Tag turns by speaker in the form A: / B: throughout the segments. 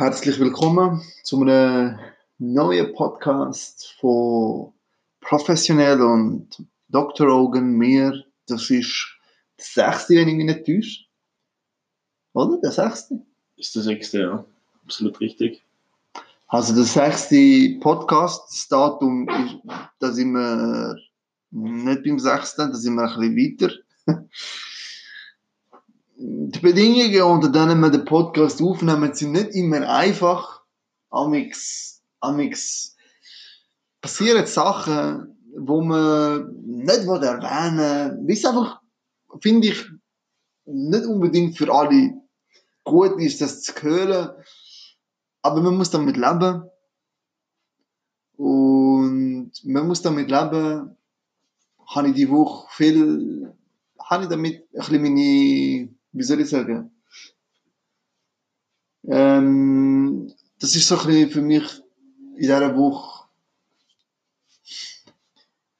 A: Herzlich willkommen zu einem neuen Podcast von Professionell und Dr. Ogan, mir. Das ist der sechste, wenn ich mich nicht täusche. Oder? Der sechste?
B: Ist der sechste, ja. Absolut richtig.
A: Also der sechste Podcast-Datum ist, da sind wir nicht beim sechsten, da sind wir ein bisschen weiter. Die Bedingungen, unter denen wir den Podcast aufnehmen, sind nicht immer einfach. Amix, amix passieren Sachen, wo man nicht erwähnen will, es einfach, finde ich, nicht unbedingt für alle gut ist, das zu hören. Aber man muss damit leben. Und man muss damit leben, habe ich die Woche viel, habe ich damit ein bisschen meine, wie soll ich sagen, ähm, das ist so ein bisschen für mich in dieser Woche,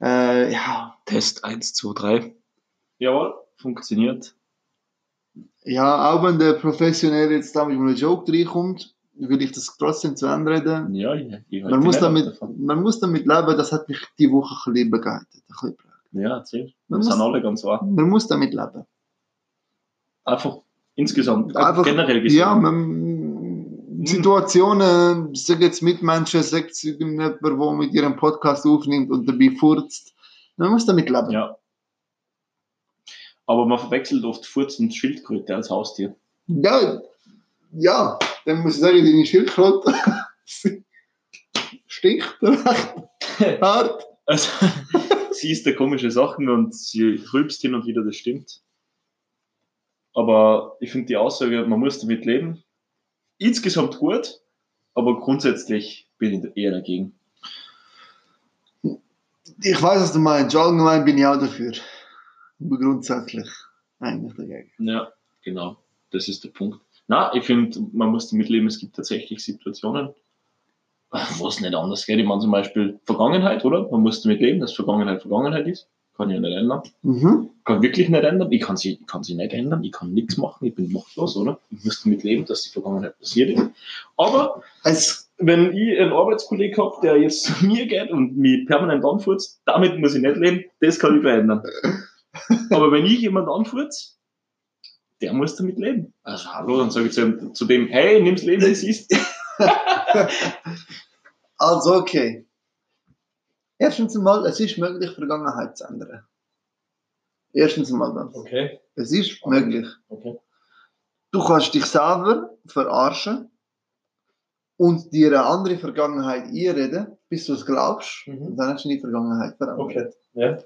A: äh, ja.
B: Test 1, 2, 3. Jawohl, funktioniert.
A: Ja, auch wenn der Professionelle jetzt da mit einem Joke reinkommt, will ich das trotzdem zu Ende reden.
B: Ja, ich, ich
A: man, muss damit, man muss damit leben, das hat mich die Woche ein bisschen begleitet. Ein bisschen
B: ja, erzähl.
A: Man
B: Wir sind
A: muss-
B: alle ganz wahr.
A: man muss damit leben.
B: Einfach insgesamt,
A: Einfach-
B: generell gesehen.
A: Ja, man, Situationen, sag jetzt Mitmenschen, sagt irgendjemand, der mit ihrem Podcast aufnimmt und dabei furzt. Man muss damit leben.
B: ja. Aber man verwechselt oft Furz und Schildkröte als Haustier.
A: Ja, ja, dann muss ich sagen, deine Schildkröte stinkt hart.
B: Also, sie isst da komische Sachen und sie rülpst hin und wieder, das stimmt. Aber ich finde die Aussage, man muss damit leben, insgesamt gut, aber grundsätzlich bin ich eher dagegen.
A: Ich weiß, was du meinst. Allgemein bin ich auch dafür. Aber grundsätzlich eigentlich dagegen.
B: Ja, genau. Das ist der Punkt. Na, ich finde, man muss damit leben, es gibt tatsächlich Situationen, wo es nicht anders geht. Ich meine zum Beispiel Vergangenheit, oder? Man muss damit leben, dass Vergangenheit Vergangenheit ist. Kann ich nicht ändern.
A: Mhm.
B: Kann wirklich nicht ändern. Ich kann sie, ich kann sie nicht ändern. Ich kann nichts machen. Ich bin machtlos, oder? Ich muss damit leben, dass die Vergangenheit passiert ist. Aber
A: Es,
B: wenn ich einen Arbeitskollegen habe, der jetzt zu mir geht und mich permanent anfurzt, damit muss ich nicht leben. Das kann ich verändern. Aber wenn ich jemand anfurzt, der muss damit leben. Also hallo, dann sage ich zu, ihm- zu dem, hey, nimm's Leben, wie es ist.
A: also okay. Erstens einmal, es ist möglich, Vergangenheit zu ändern. Erstens einmal das.
B: Okay,
A: Es ist möglich.
B: okay.
A: Du kannst dich selber verarschen und dir eine andere Vergangenheit einreden, bis du es glaubst.
B: Mhm.
A: Und dann hast du die Vergangenheit verändert.
B: Okay, ja,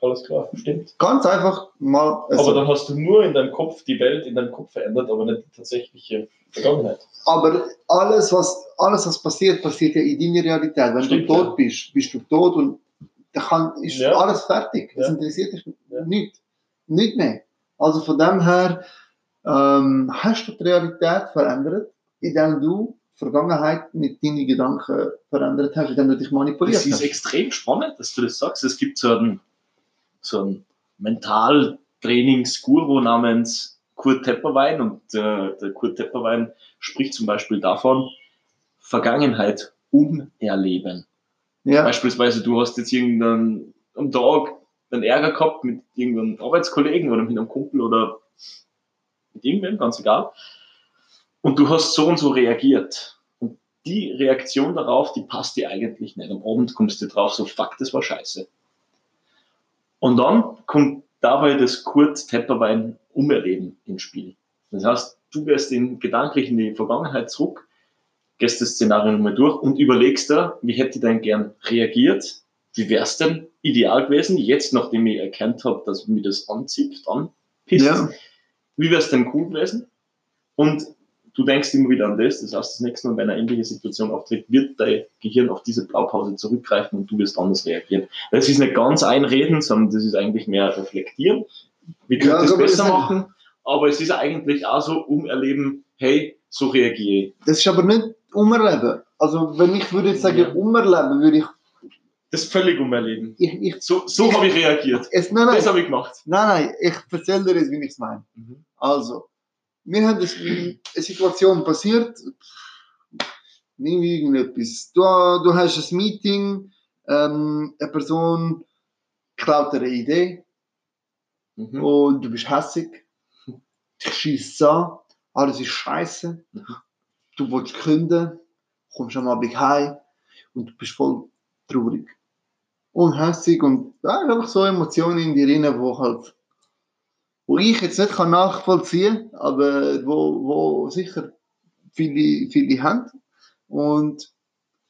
B: alles klar, stimmt.
A: Ganz einfach mal.
B: Aber
A: Also,
B: dann hast du nur in deinem Kopf die Welt in deinem Kopf verändert, aber nicht die tatsächliche Vergangenheit.
A: aber alles was, alles, was passiert, passiert ja in deiner Realität. Wenn
B: Stimmt,
A: du tot bist, bist du tot und dann kann, ist
B: Ja.
A: alles fertig. Das
B: Ja.
A: interessiert dich
B: Ja.
A: nicht. Nicht mehr. Also von dem her ähm, hast du die Realität verändert, indem du Vergangenheit mit deinen Gedanken verändert hast, indem du dich manipuliert
B: Das ist
A: hast.
B: extrem spannend, dass du das sagst. Es gibt so einen, so einen Mentaltrainingsguru namens Kurt Tepperwein und äh, der Kurt Tepperwein spricht zum Beispiel davon, Vergangenheit umerleben.
A: Ja,
B: Beispielsweise, du hast jetzt irgendeinen am Tag einen Ärger gehabt mit irgendeinem Arbeitskollegen oder mit einem Kumpel oder mit irgendwem, ganz egal. Und du hast so und so reagiert. Und die Reaktion darauf, die passt dir eigentlich nicht. Am Abend kommst du drauf, so fuck, das war scheiße. Und dann kommt dabei das Kurt Tepperwein Umerleben ins Spiel. Das heißt, du gehst in, gedanklich in die Vergangenheit zurück, gehst das Szenario nochmal durch und überlegst da, wie hätte ich denn gern reagiert? Wie wär's denn ideal gewesen, jetzt nachdem ich erkannt habe, dass mir das anzieht, dann pisst.
A: ja.
B: Wie wär's denn cool gewesen? Und du denkst immer wieder an das, das heißt, das nächste Mal, wenn eine ähnliche Situation auftritt, wird dein Gehirn auf diese Blaupause zurückgreifen und du wirst anders reagieren. Das ist nicht ganz einreden, sondern das ist eigentlich mehr reflektieren. Wie könnte
A: Ja,
B: es besser machen? Aber es ist eigentlich auch so umerleben, hey, so reagiere ich.
A: Das ist aber nicht umerleben. Also wenn ich würde jetzt sagen,
B: Ja.
A: umerleben, würde ich,
B: Das ist völlig umerleben.
A: ich, ich
B: So, so habe ich reagiert.
A: es, nein, nein,
B: Das habe ich gemacht.
A: nein, nein, ich erzähle dir jetzt, wie ich es meine.
B: Mhm.
A: Also, wir haben das, eine Situation passiert, Nimm irgendetwas. Du, du hast ein Meeting, ähm, eine Person klaut eine Idee
B: Mhm.
A: und du bist hässig. Dich schießt an, alles ist scheiße.
B: Mhm.
A: Du willst künden, kommst am Abend heim und du bist voll traurig. Und hässig und ja, einfach so Emotionen in dir rein, wo halt, wo ich jetzt nicht kann nachvollziehen kann, aber wo, wo sicher viele, viele haben. Und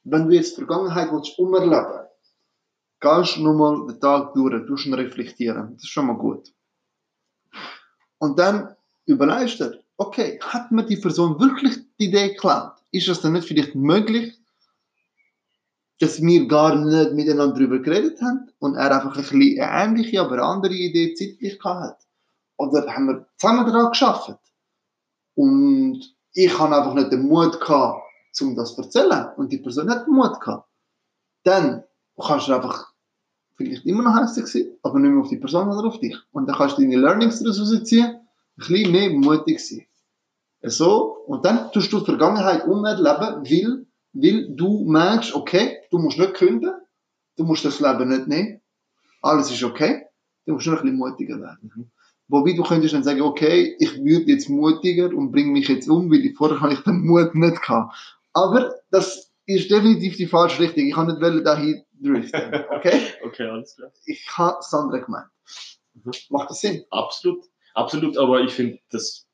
A: wenn du jetzt die Vergangenheit willst umerleben gehst du nochmal den Tag durch, tust ihn reflektieren. Das ist schon mal gut. Und dann überlegst du dir, okay, hat mir die Person wirklich die Idee geklaut? Ist es dann nicht vielleicht möglich, dass wir gar nicht miteinander darüber geredet haben und er einfach ein bisschen ähnliche, aber andere Idee zeitlich gehabt hat? Oder haben wir zusammen daran geschafft? Und ich habe einfach nicht den Mut gehabt, um das zu erzählen. Und die Person hat den Mut gehabt. Dann kannst du einfach vielleicht immer noch hässlich sein, aber nicht mehr auf die Person oder auf dich. Und dann kannst du deine Learnings daraus rausziehen, ein bisschen mehr mutig sein. So, und dann tust du die Vergangenheit umerleben, weil, weil du merkst, okay, du musst nicht künden, du musst das Leben nicht nehmen, alles ist okay, du musst nur ein bisschen mutiger werden. Wobei du könntest dann sagen, okay, ich würde jetzt mutiger und bringe mich jetzt um, weil ich vorher habe ich den Mut nicht gehabt. Aber das ist definitiv die falsche Richtung. Ich kann nicht wollen dahin driften. Okay?
B: Okay, alles klar.
A: Ich habe das andere gemeint.
B: Mhm.
A: Macht das Sinn?
B: Absolut. Absolut, aber ich finde, das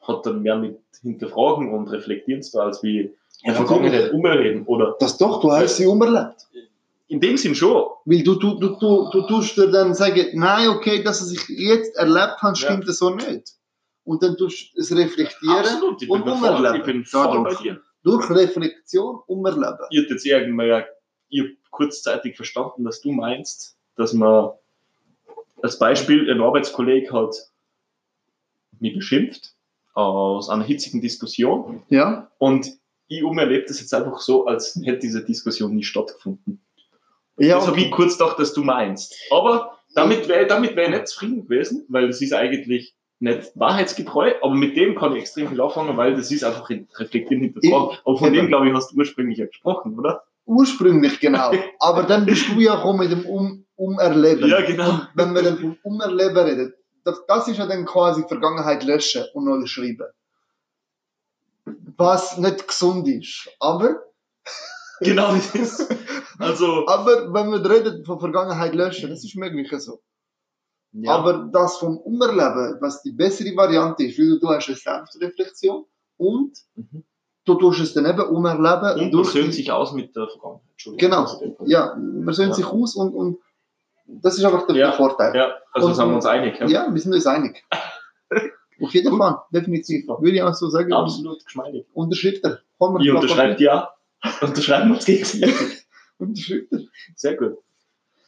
B: hat dann mehr mit Hinterfragen und Reflektieren zu tun, als wie
A: Ja,
B: Vergangenheit umerleben. Oder
A: Das doch, du hast sie umerlebt.
B: in dem Sinn schon.
A: Weil du, du, du, du, du tust dir dann sagen, nein, okay, das, was ich jetzt erlebt habe, stimmt das so nicht. Und dann tust du es reflektieren
B: Absolut. Ich
A: und
B: bin, voll,
A: umerleben.
B: ich bin voll bei dir.
A: durch Reflexion umerleben.
B: Ich hätte jetzt irgendwann, ich hab kurzzeitig verstanden, dass du meinst, dass man als Beispiel ein Arbeitskollege hat mich beschimpft aus einer hitzigen Diskussion
A: Ja?
B: und ich umerlebe das jetzt einfach so, als hätte diese Diskussion nie stattgefunden.
A: Ja,
B: das habe ich kurz gedacht, dass du meinst. Aber damit wäre damit wär ich nicht zufrieden gewesen, weil das ist eigentlich nicht wahrheitsgetreu, aber mit dem kann ich extrem viel anfangen, weil das ist einfach in reflektieren hinterfragen. Aber von dem, glaube ich, hast du ursprünglich ja gesprochen, oder?
A: ursprünglich genau. Aber dann bist du ja gekommen mit dem um Umerleben.
B: Ja, genau.
A: Und wenn wir dann vom Umerleben reden, das, das ist ja dann quasi Vergangenheit löschen und neu schreiben. Was nicht gesund ist. Aber,
B: Genau das ist. Also,
A: aber wenn wir reden von Vergangenheit löschen, das ist möglich so.
B: ja.
A: Aber das vom Umerleben, was die bessere Variante ist, weil du hast eine Selbstreflexion und
B: Mhm.
A: du tust es dann eben umerleben.
B: und versöhnt
A: die-
B: sich aus mit der Vergangenheit.
A: Genau.
B: Also,
A: Ja, man söhnt
B: Ja.
A: sich aus und, und das ist einfach der,
B: Ja.
A: Vorteil.
B: Ja, also
A: Und-
B: sind wir uns einig. Ja?
A: Ja, wir sind uns einig. Auf jeden. Fall, definitiv. Würde ich auch so sagen.
B: Absolut geschmeidig.
A: Unterschreibt er. Komm,
B: Ich unterschreibe ja. Unterschreiben wir uns gegenseitig.
A: Unterschreibt er.
B: Sehr gut.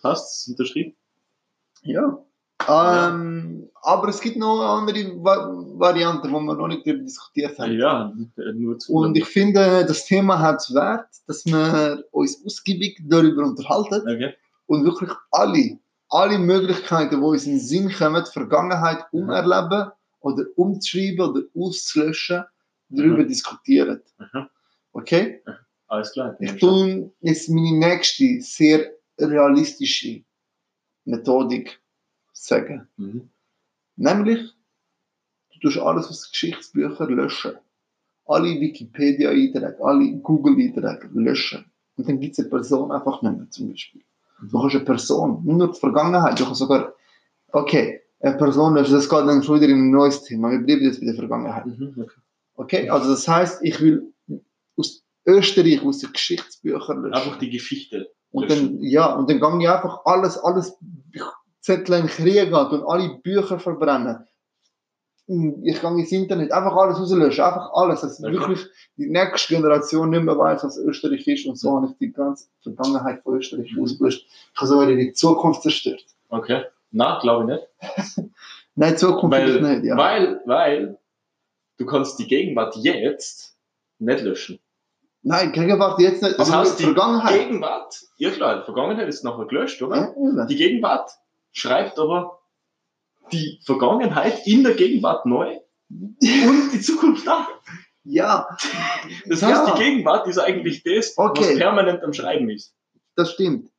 B: Passt, unterschrieben.
A: Ja. Ähm, aber es gibt noch andere Va Varianten, die wir noch nicht darüber diskutiert haben.
B: Ja, nur zu.
A: Und ich finde, das Thema hat es wert, dass wir uns ausgiebig darüber unterhalten
B: okay.
A: und wirklich alle, alle Möglichkeiten, die uns in den Sinn kommen, die Vergangenheit umerleben oder umzuschreiben oder auszulöschen, darüber diskutieren.
B: Mhm.
A: Okay?
B: Alles klar.
A: Ich tue jetzt meine nächste, sehr realistische Methodik sagen.
B: Mhm.
A: Nämlich, du tust alles aus Geschichtsbüchern löschen. Alle Wikipedia-Einträge, alle Google-Einträge löschen. Und dann gibt es eine Person einfach nicht mehr, zum Beispiel. Du hast eine Person, nicht nur die Vergangenheit, du kannst sogar, okay, eine Person löschen, das geht dann schon wieder in ein neues Thema. Wir bleiben jetzt bei der Vergangenheit.
B: Mhm. Okay.
A: Okay, also das heißt, ich will aus Österreich, aus den Geschichtsbüchern löschen.
B: Einfach die Geschichte.
A: Und dann, ja, und dann gang ich einfach alles, alles Zettel in Krieg an und alle Bücher verbrennen. Ich gehe ins Internet, einfach alles rauslöschen, einfach alles, dass
B: Okay.
A: wirklich die nächste Generation nicht mehr weiß, was Österreich ist und so habe ich die ganze Vergangenheit von Österreich
B: Mhm.
A: ausgelöscht. Ich habe sogar die Zukunft zerstört.
B: Okay. Na, glaube ich nicht.
A: Nein, Zukunft
B: Weil,
A: ist nicht, ja.
B: weil, weil du kannst die Gegenwart jetzt nicht löschen.
A: Nein, Gegenwart jetzt nicht,
B: Das
A: aber
B: heißt, die
A: Vergangenheit.
B: Gegenwart, ja klar, die Vergangenheit ist nachher gelöscht, oder?
A: Ja.
B: Die Gegenwart schreibt aber die Vergangenheit in der Gegenwart neu und die Zukunft auch.
A: Ja,
B: Das heißt,
A: Ja.
B: die Gegenwart ist eigentlich das, was
A: Okay.
B: permanent am Schreiben ist.
A: das stimmt.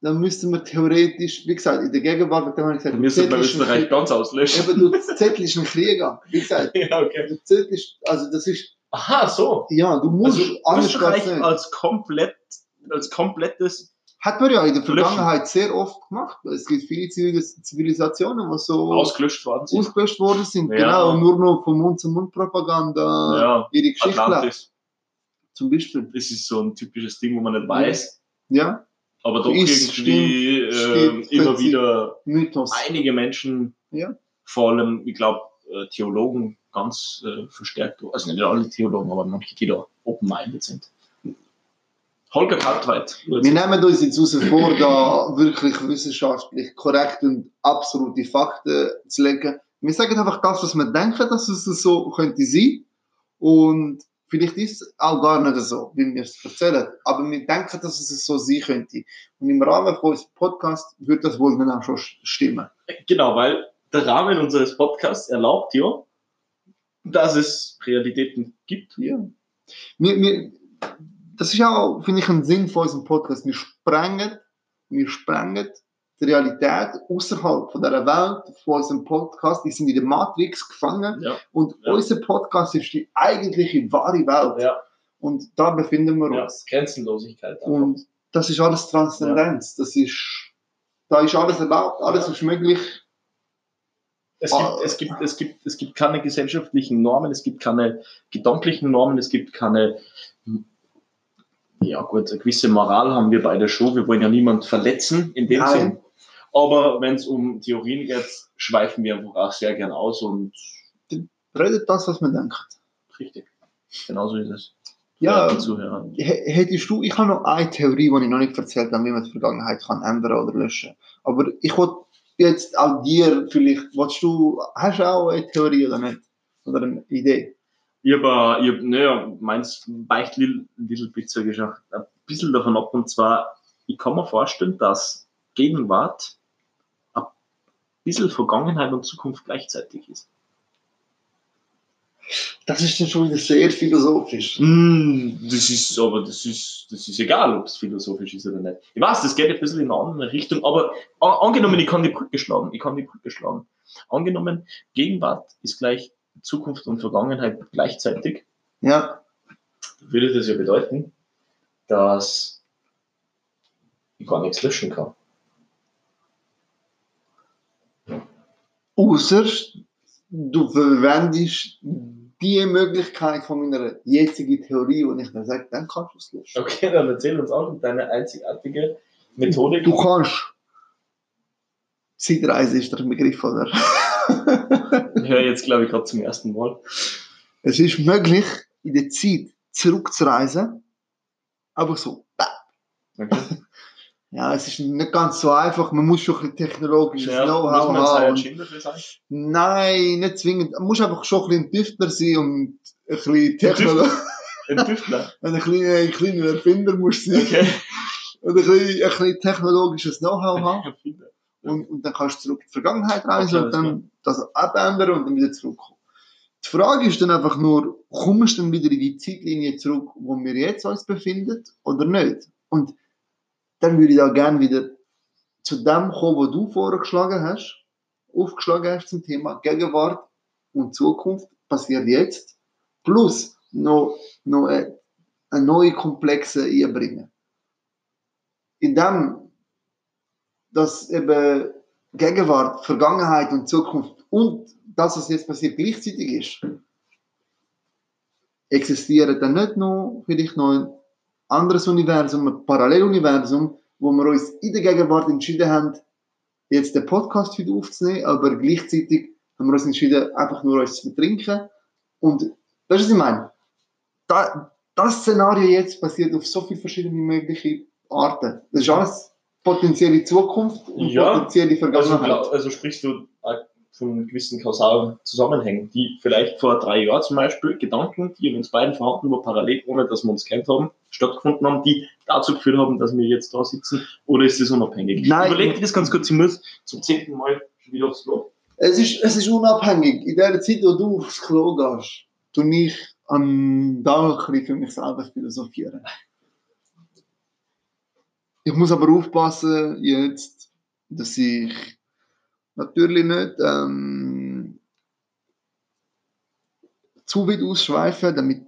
A: Dann müssten wir theoretisch, wie gesagt, in der Gegenwart, da habe ich gesagt,
B: Dann müssen wir Österreich ganz auslöschen.
A: Eben, du, das Zettel ist ein Krieger. Wie gesagt,
B: ja, okay.
A: der Zettel ist, also das ist,
B: Aha, so.
A: ja, du musst,
B: Also Österreich
A: nicht.
B: als komplett, als komplettes,
A: Hat man ja in der
B: Löschen.
A: Vergangenheit sehr oft gemacht. Es gibt viele Zivilis- Zivilisationen, die so
B: ausgelöscht worden sind.
A: ausgelöscht worden sind.
B: Ja.
A: Genau, und nur noch von Mund-zu-Mund-Propaganda
B: ja,
A: ihre Geschichte.
B: Atlantis.
A: Zum Beispiel.
B: Das ist so ein typisches Ding, wo man nicht weiß,
A: Ja,
B: aber doch
A: Ist,
B: irgendwie
A: stimmt,
B: äh,
A: stimmt.
B: immer wieder
A: Mythos.
B: einige Menschen,
A: Ja.
B: vor allem, ich glaube, Theologen ganz äh, verstärkt, also nicht alle Theologen, aber manche, die da open-minded sind. Holger Kaltweit.
A: Wir nehmen uns jetzt raus vor, da wirklich wissenschaftlich korrekt und absolute Fakten zu legen. Wir sagen einfach das, was wir denken, dass es so könnte sein. Und vielleicht ist es auch gar nicht so, wie wir es erzählen. Aber wir denken, dass es so sein könnte. Und im Rahmen von unserem Podcast wird das wohl dann auch schon stimmen.
B: Genau, weil der Rahmen unseres Podcasts erlaubt ja, dass es Realitäten gibt.
A: Ja. Wir, wir, das ist auch, finde ich, ein Sinn von unserem Podcast. Wir sprengen, wir sprengen die Realität außerhalb von dieser Welt, von unserem Podcast. Die sind in der Matrix gefangen.
B: Ja,
A: Und
B: Ja.
A: unser Podcast ist die eigentliche wahre Welt.
B: ja,
A: Und da befinden wir
B: ja.
A: uns.
B: Grenzenlosigkeit. einfach.
A: Und das ist alles Transzendenz. Das ist, da ist alles erlaubt, alles ist möglich.
B: Es gibt, es, gibt, es, gibt, es gibt keine gesellschaftlichen Normen, es gibt keine gedanklichen Normen, es gibt keine, ja gut, eine gewisse Moral haben wir beide schon, wir wollen ja niemand verletzen in dem
A: Nein.
B: Sinn. Aber wenn es um Theorien geht, schweifen wir einfach auch sehr gern aus und
A: Redet das, was man denkt.
B: richtig. Genauso ist es.
A: Ja. H- Hättest du, ich habe noch eine Theorie, die ich noch nicht erzählt habe, wie man die Vergangenheit kann ändern oder löschen. Aber ich wollte jetzt auch dir vielleicht, willst du, hast du auch eine Theorie oder nicht? Oder eine Idee?
B: Ich habe, ich hab, naja, meins weicht little, little bit, sag ich auch, ein bisschen davon ab. Und zwar, ich kann mir vorstellen, dass Gegenwart ein bisschen Vergangenheit und Zukunft gleichzeitig ist.
A: Das ist dann schon wieder sehr philosophisch.
B: Mm, das ist, aber das ist, das ist egal, ob es philosophisch ist oder nicht. Ich weiß, das geht ein bisschen in eine andere Richtung, aber angenommen, ich kann die Brücke schlagen, ich kann die Brücke schlagen. Angenommen, Gegenwart ist gleich Zukunft und Vergangenheit gleichzeitig.
A: Ja,
B: würde das ja bedeuten, dass ich gar nichts löschen kann.
A: außer du verwendest die Möglichkeit von meiner jetzigen Theorie, und ich dann sage, dann kannst du es löschen.
B: Okay, dann erzähl uns auch deine einzigartige Methodik.
A: Du kannst. Zeitreise ist der Begriff, oder?
B: Ich höre jetzt, glaube ich, gerade zum ersten Mal.
A: Es ist möglich, in der Zeit zurückzureisen. Aber so.
B: Okay.
A: Ja, es ist nicht ganz so einfach. Man muss schon ein bisschen technologisches
B: Ja, muss
A: Know-how
B: jetzt
A: haben.
B: sein?
A: nein, nicht zwingend. Man muss einfach schon ein bisschen ein Tüftler sein und ein bisschen Technolo
B: Ein Tüftler.
A: ein kleiner, ein kleiner Erfinder musst du sein.
B: Okay.
A: Und ein bisschen, ein bisschen technologisches Know-how haben. Und, und dann kannst du zurück in die Vergangenheit reisen
B: Okay,
A: und dann das abändern und dann wieder zurückkommen. Die Frage ist dann einfach nur, kommst du dann wieder in die Zeitlinie zurück, wo wir jetzt uns befinden, oder nicht? Und dann würde ich da gerne wieder zu dem kommen, was du vorgeschlagen hast, aufgeschlagen hast zum Thema Gegenwart und Zukunft, passiert jetzt, plus noch, noch eine, eine neue Komplexe einbringen. In dem dass eben Gegenwart, Vergangenheit und Zukunft und das, was jetzt passiert, gleichzeitig ist, existiert dann nicht noch vielleicht noch ein anderes Universum, ein Paralleluniversum, wo wir uns in der Gegenwart entschieden haben, jetzt den Podcast wieder aufzunehmen, aber gleichzeitig haben wir uns entschieden, einfach nur uns zu betrinken. Und das ist, was ich meine. Da, das Szenario jetzt passiert auf so viele verschiedene mögliche Arten. Das ist alles potenzielle Zukunft und
B: Ja,
A: potenzielle
B: Also,
A: Vergangenheit.
B: glaub- also sprichst du von gewissen kausalen Zusammenhängen, die vielleicht vor drei Jahren zum Beispiel Gedanken, die in uns beiden vorhanden waren, parallel, ohne dass wir uns kennt haben, stattgefunden haben, die dazu geführt haben, dass wir jetzt da sitzen? Oder ist das unabhängig?
A: Nein.
B: Überleg dir das ganz kurz, ich muss zum zehnten Mal schon wieder aufs Klo.
A: Es ist, es ist unabhängig. In der Zeit, wo du aufs Klo gehst, tu ich an da ein für mich selber philosophieren. Ich muss aber aufpassen jetzt, dass ich natürlich nicht ähm, zu weit ausschweife, damit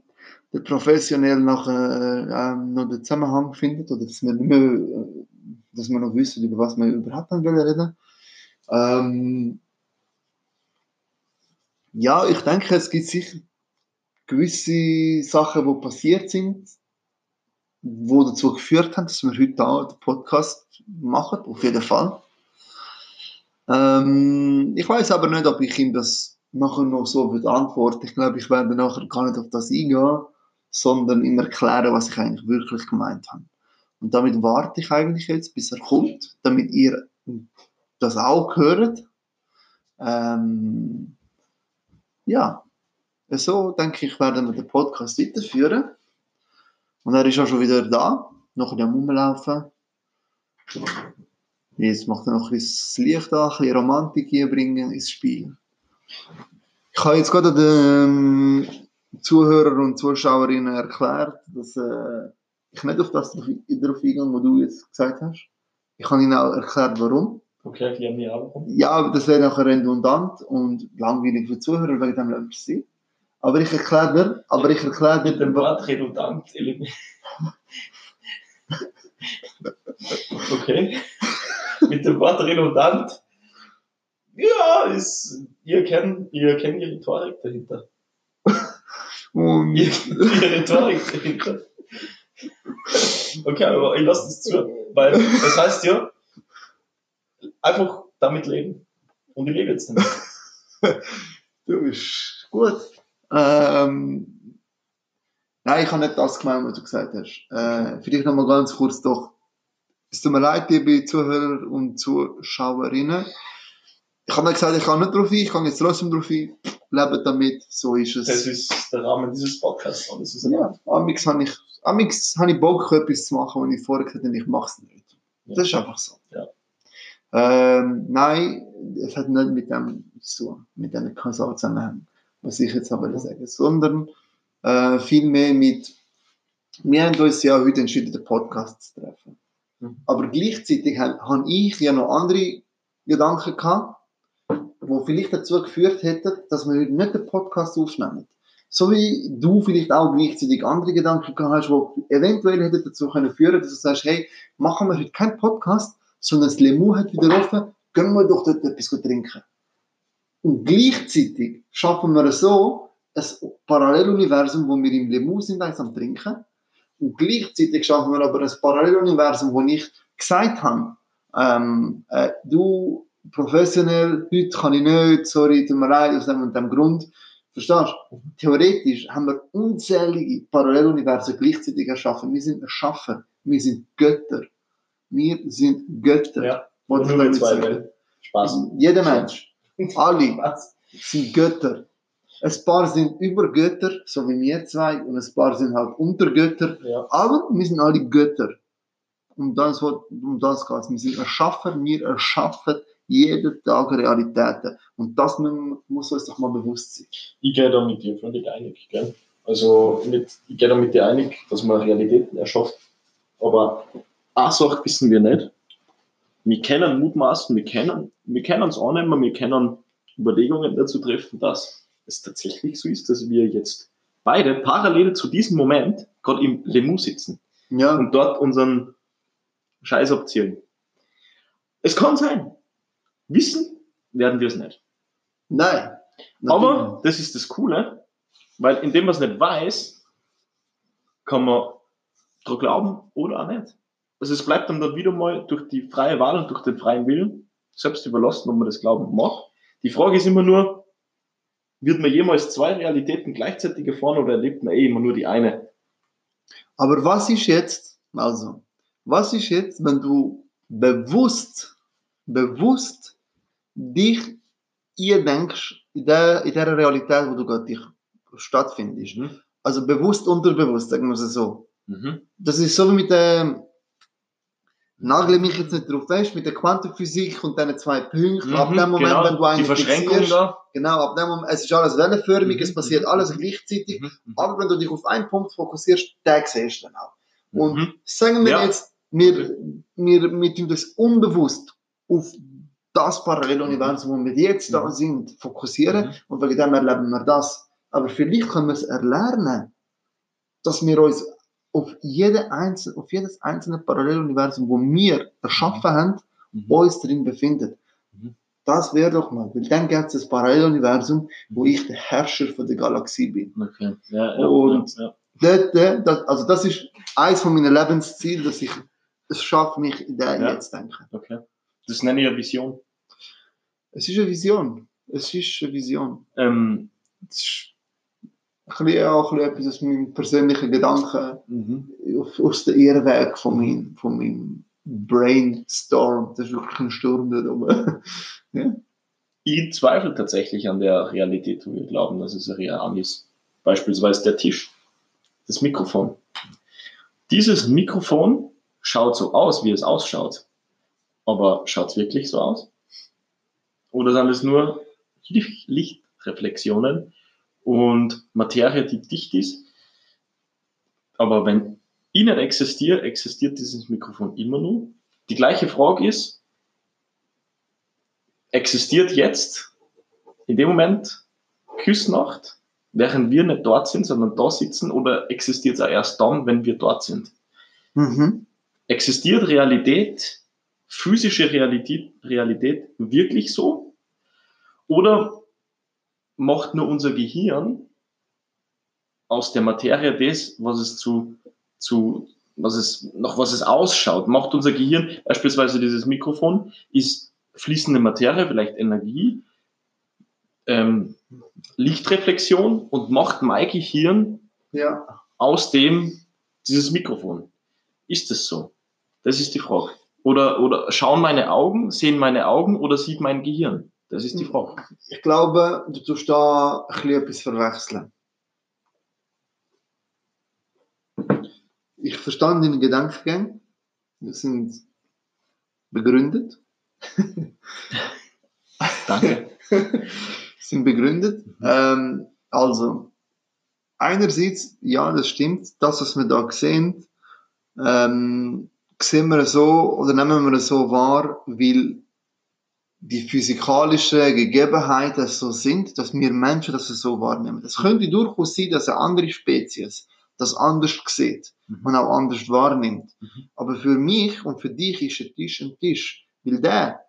A: der professionell nachher ähm, noch den Zusammenhang findet oder dass wir, nicht mehr, äh, dass wir noch wissen, über was wir überhaupt reden. Ähm, ja, ich denke, es gibt sicher gewisse Sachen, die passiert sind, die dazu geführt haben, dass wir heute da den Podcast machen, auf jeden Fall. Ähm, ich weiß aber nicht, ob ich ihm das nachher noch so würde antworten. Ich glaube, ich werde nachher gar nicht auf das eingehen, sondern ihm erklären, was ich eigentlich wirklich gemeint habe. Und damit warte ich eigentlich jetzt, bis er kommt, damit ihr das auch hört. Ähm, ja, so denke ich, werden wir den Podcast weiterführen. Und er ist auch schon wieder da, noch am Rumlaufen. Jetzt macht er noch ein bisschen Licht an, ein bisschen Romantik hier bringen ins Spiel. Ich habe jetzt gerade den Zuhörer und Zuschauerinnen erklärt, dass äh, ich nicht auf das darauf eingehe, was du jetzt gesagt hast. Ich habe ihnen auch erklärt, warum.
B: Okay, erklär mir auch warum.
A: Ja, aber das wäre nachher redundant und langweilig für die Zuhörer, wegen dem wir es. Aber ich erkläre dir, aber ich erkläre dir
B: Mit dem Wort redundant. okay. Mit dem Wort redundant. Ja, ist, ihr kennt, ihr kennt die Rhetorik dahinter.
A: Und
B: Ihr kennt die Rhetorik dahinter. Okay, aber ich lasse das zu, weil das heißt ja, einfach damit leben. Und ich lebe jetzt damit.
A: du bist gut. Ähm, nein, ich habe nicht das gemeint, was du gesagt hast. Äh, vielleicht nochmal ganz kurz doch. Es tut mir leid, liebe Zuhörer und Zuschauerinnen. Ich habe nicht gesagt, ich kann nicht drauf ein, ich kann jetzt trotzdem drauf ein. Leben damit, so ist es.
B: Das ist der Rahmen dieses Podcasts. Und das ist
A: Ja, amix habe ich, amix habe ich Bock, etwas zu machen, was ich vorher gesagt habe, ich mache es nicht. Das ist einfach so.
B: Ja.
A: Ähm, nein, es hat nicht mit dem zu tun, mit dem Kausalzusammenhang, was ich jetzt aber sagen sondern äh, vielmehr mit, wir haben uns ja heute entschieden, den Podcast zu treffen.
B: Mhm.
A: Aber gleichzeitig habe hab ich ja noch andere Gedanken gehabt, die vielleicht dazu geführt hätten, dass wir heute nicht den Podcast aufnehmen. So wie du vielleicht auch gleichzeitig andere Gedanken gehabt hast, die eventuell hätten dazu können führen, dass du sagst, hey, machen wir heute keinen Podcast, sondern das Lemu hat wieder offen, gehen wir doch dort etwas trinken. Und gleichzeitig schaffen wir so ein Paralleluniversum, wo wir im Lemu sind, eins am Trinken. Und gleichzeitig schaffen wir aber ein Paralleluniversum, wo ich gesagt habe, ähm, äh, du, professionell, heute kann ich nicht, sorry, tut mir leid, aus dem und dem Grund. Verstehst du? Theoretisch haben wir unzählige Paralleluniversen gleichzeitig erschaffen. Wir sind erschaffen. Wir sind Götter. Wir sind Götter.
B: Ja. Und
A: ich
B: nur
A: damit sagen.
B: Spaß.
A: Jeder Mensch, alle
B: Was?
A: sind Götter. Ein paar sind über Götter, so wie wir zwei, und ein paar sind halt unter Götter.
B: Ja.
A: Aber wir sind alle Götter. Um das, um das geht es. Wir sind Erschaffer, wir erschaffen jeden Tag Realitäten. Und das mu- muss uns doch mal bewusst sein.
B: Ich gehe da mit dir völlig einig. Gell? Also mit, ich gehe da mit dir einig, dass man Realitäten erschafft. Aber eine Sache wissen wir nicht. Wir können mutmaßen, wir können, wir uns annehmen, wir können Überlegungen dazu treffen, dass es tatsächlich so ist, dass wir jetzt beide parallel zu diesem Moment gerade im Lemu sitzen
A: Ja,
B: und dort unseren Scheiß abzielen. Es kann sein. Wissen werden wir es nicht.
A: nein.
B: Aber das ist das Coole, weil indem man es nicht weiß, kann man daran glauben oder auch nicht. Also es bleibt dann dort wieder mal durch die freie Wahl und durch den freien Willen selbst überlassen, ob man das Glauben macht. Die Frage ist immer nur, wird man jemals zwei Realitäten gleichzeitig erfahren oder erlebt man eh immer nur die eine?
A: Aber was ist jetzt, also, was ist jetzt, wenn du bewusst, bewusst dich ihr denkst, in der, in der Realität, wo du gerade dich stattfindest. Also bewusst, unterbewusst, sagen wir es so.
B: Mhm.
A: Das ist so wie mit dem, Nagle mich jetzt nicht drauf fest, mit der Quantenphysik und diesen zwei Punkten.
B: Mhm,
A: ab dem Moment,
B: genau,
A: wenn du einen
B: die Verschränkung
A: fixierst,
B: da.
A: Genau, ab dem Moment, es ist alles wellenförmig,
B: Mhm,
A: es passiert
B: mhm,
A: alles
B: mhm.
A: gleichzeitig.
B: Mhm, mhm.
A: Aber wenn du dich auf einen Punkt fokussierst, den siehst du dann auch. Und sagen wir
B: Ja.
A: jetzt, wir, wir, wir tun das unbewusst auf das Paralleluniversum, wo wir jetzt da sind, fokussieren und wegen dem erleben wir das. Aber vielleicht können wir es erlernen, dass wir uns auf, jede einzelne, auf jedes einzelne Paralleluniversum, wo wir erschaffen haben,
B: Mhm.
A: uns drin befinden.
B: Mhm.
A: Das wäre doch mal, weil dann gibt es das Paralleluniversum, wo ich der Herrscher von der Galaxie bin.
B: Okay. Ja, ja,
A: Und-
B: ja, ja.
A: Das, also das ist eines von meinen Lebenszielen, dass ich es schaffe, mich in der
B: Ja.
A: jetzt denken.
B: Okay. Das nenne ich eine Vision.
A: Es ist eine Vision. Es ist eine Vision.
B: Ähm, das ist-
A: Ein bisschen, auch ein bisschen etwas aus meinem persönlichen Gedanken,
B: mhm.
A: aus der Irrweg von meinem, von meinem Brainstorm. Das ist wirklich ein Sturm da oben.
B: Ich zweifle tatsächlich an der Realität, wo wir glauben, dass es real ist. Beispielsweise der Tisch, das Mikrofon. Dieses Mikrofon schaut so aus, wie es ausschaut. Aber schaut es wirklich so aus? Oder sind es nur Licht- Lichtreflexionen und Materie, die dicht ist? Aber wenn ich nicht existiere, existiert dieses Mikrofon immer nur. Die gleiche Frage ist, existiert jetzt in dem Moment Küssnacht, während wir nicht dort sind, sondern da sitzen, oder existiert es auch erst dann, wenn wir dort sind?
A: Mhm.
B: Existiert Realität, physische Realität, Realität wirklich so? Oder macht nur unser Gehirn aus der Materie das, was es zu, zu was es, nach was es ausschaut? Macht unser Gehirn, beispielsweise dieses Mikrofon, ist fließende Materie, vielleicht Energie, ähm, Lichtreflexion und macht mein Gehirn
A: Ja.
B: aus dem dieses Mikrofon. Ist es so? Das ist die Frage. Oder, oder schauen meine Augen, sehen meine Augen oder sieht mein Gehirn? Das ist die Frage.
A: Ich glaube, du tust da ein bisschen etwas verwechseln. Ich verstand deine Gedankengänge. Die sind begründet.
B: Danke.
A: sind begründet.
B: Mhm.
A: Ähm, also, einerseits, ja, das stimmt. Das, was wir da sehen, ähm, sehen wir so oder nehmen wir es so wahr, weil die physikalischen Gegebenheiten so sind, dass wir Menschen das so wahrnehmen. Es könnte durchaus sein, dass eine andere Spezies das anders sieht
B: Mhm.
A: und auch anders wahrnimmt.
B: Mhm.
A: Aber für mich und für dich ist ein Tisch ein Tisch. Weil der,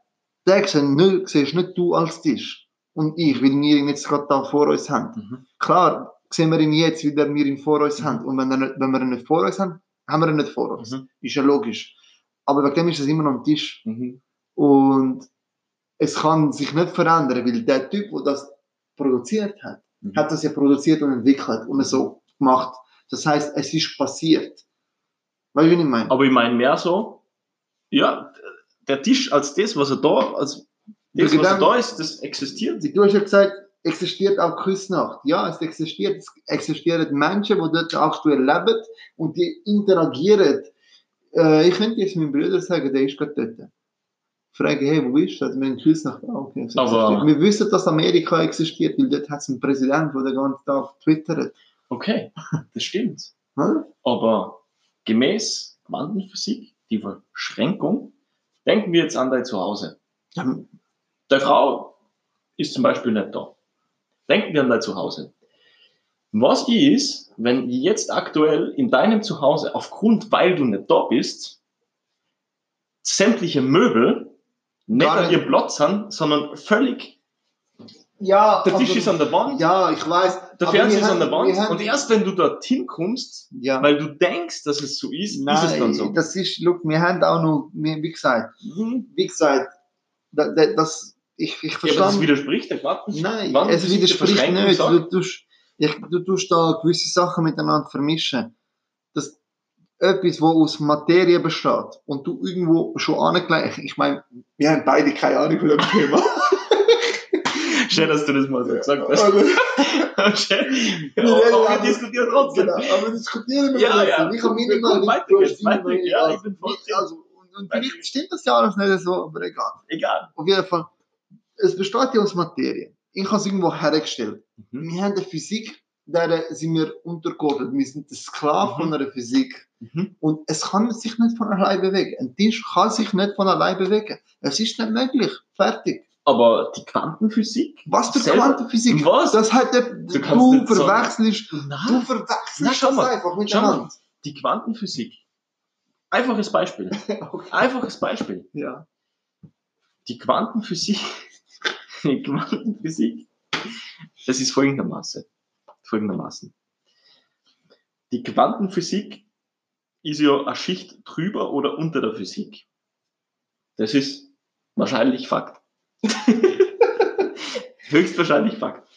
A: der siehst nicht, du als Tisch. Und ich, weil wir ihn jetzt gerade da vor uns haben.
B: Mhm.
A: Klar, sehen wir ihn jetzt, wie wir ihn vor uns haben. Und wenn, er nicht, wenn wir ihn nicht vor uns haben, haben wir ihn nicht vor uns.
B: Mhm.
A: Ist ja logisch. Aber wegen dem ist es immer noch ein Tisch.
B: Mhm.
A: Und es kann sich nicht verändern, weil der Typ, der das produziert hat,
B: Mhm.
A: hat das ja produziert und entwickelt und so gemacht. Das heißt, es ist passiert. Weißt du, wie ich meine?
B: Aber ich meine mehr so, ja, der Tisch als das, was er da, als das, was er da ist, das existiert.
A: Du hast ja gesagt, existiert auch Küssnacht. Ja, es existiert. Es existieren Menschen, die dort aktuell leben und die interagieren. Äh, ich könnte jetzt meinem Bruder sagen, der ist gerade dort. Fragen, hey, wo bist du? Also, wir haben Küssnacht. Ah, okay,
B: Aber-.
A: Wir wissen, dass Amerika existiert, weil dort hat es einen Präsidenten, der den ganzen Tag twittert.
B: Okay, das stimmt. Aber gemäß Quantenphysik, die Verschränkung, denken wir jetzt an dein Zuhause.
A: Ja,
B: Deine Frau ist zum Beispiel nicht da. Denken wir an dein Zuhause. Was ist, wenn jetzt aktuell in deinem Zuhause, aufgrund, weil du nicht da bist, sämtliche Möbel nicht an ihrem Platz sind, sondern völlig,
A: ja
B: der Tisch
A: aber-
B: ist an der Wand,
A: Ja, ich weiß.
B: der Fernseher ist an der
A: haben-
B: Wand
A: haben-
B: und erst wenn du dorthin kommst,
A: ja.
B: weil du denkst, dass es so ist,
A: Nein,
B: ist es dann so.
A: das ist, look, wir haben auch noch, wie gesagt,
B: Mhm.
A: wie gesagt, da, da, das, ich, ich
B: Ja, aber das
A: verstand.
B: widerspricht der Quanten.
A: Nein,
B: Wann
A: es widerspricht nicht. Du tust, ich, du tust da gewisse Sachen miteinander vermischen. Etwas, wo aus Materie besteht und du irgendwo schon angelegt, ich meine, wir haben beide keine Ahnung von dem Thema.
B: Schön, dass du das mal so gesagt hast.
A: Aber-
B: Schön.
A: Wir
B: Ja,
A: reden
B: aber wir diskutieren trotzdem.
A: genau, aber diskutieren wir
B: Ja, ja.
A: Ich habe
B: weiter
A: Meinung.
B: geht's. Ja, ich
A: Also,
B: bin voll
A: also, und, und vielleicht stimmt das ja alles nicht so, aber egal.
B: Egal.
A: Auf jeden Fall, es besteht ja aus Materie. Ich habe es irgendwo hergestellt.
B: Mhm.
A: Wir haben eine Physik, der sind wir untergeordnet. Wir sind der Sklave
B: Mhm.
A: von einer Physik.
B: Mhm.
A: Und es kann sich nicht von allein bewegen. Ein Tisch kann sich nicht von allein bewegen. Es ist nicht möglich. Fertig.
B: Aber die Quantenphysik?
A: Was für
B: Selber-
A: Quantenphysik?
B: Was?
A: Das hat der,
B: Du
A: du,
B: sagen-
A: verwechselst, du
B: Nein.
A: verwechselst das
B: mal.
A: einfach
B: Schau mal.
A: miteinander.
B: Die Quantenphysik. Einfaches Beispiel. Einfaches Beispiel.
A: Ja.
B: Die Quantenphysik. Die Quantenphysik. Das ist folgendermaßen. Folgendermaßen. Die Quantenphysik ist ja eine Schicht drüber oder unter der Physik. Das ist wahrscheinlich Fakt. Höchstwahrscheinlich Fakt.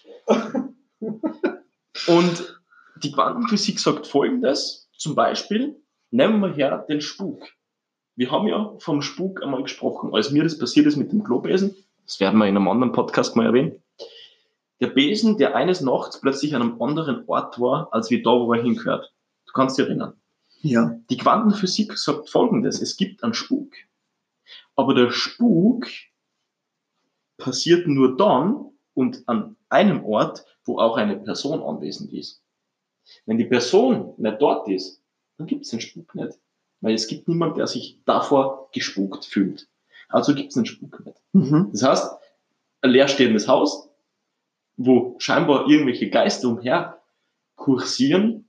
B: Und die Quantenphysik sagt folgendes, zum Beispiel, nehmen wir her den Spuk. Wir haben ja vom Spuk einmal gesprochen, als mir das passiert ist mit dem Klobesen, das werden wir in einem anderen Podcast mal erwähnen, der Besen, der eines Nachts plötzlich an einem anderen Ort war, als wie da, wo er hingehört. Du kannst dich erinnern.
A: Ja.
B: Die Quantenphysik sagt folgendes, es gibt einen Spuk. Aber der Spuk passiert nur dann und an einem Ort, wo auch eine Person anwesend ist. Wenn die Person nicht dort ist, dann gibt es den Spuk nicht. Weil es gibt niemand, der sich davor gespukt fühlt. Also gibt es den Spuk nicht.
A: Mhm.
B: Das heißt, ein leerstehendes Haus, wo scheinbar irgendwelche Geister umher kursieren,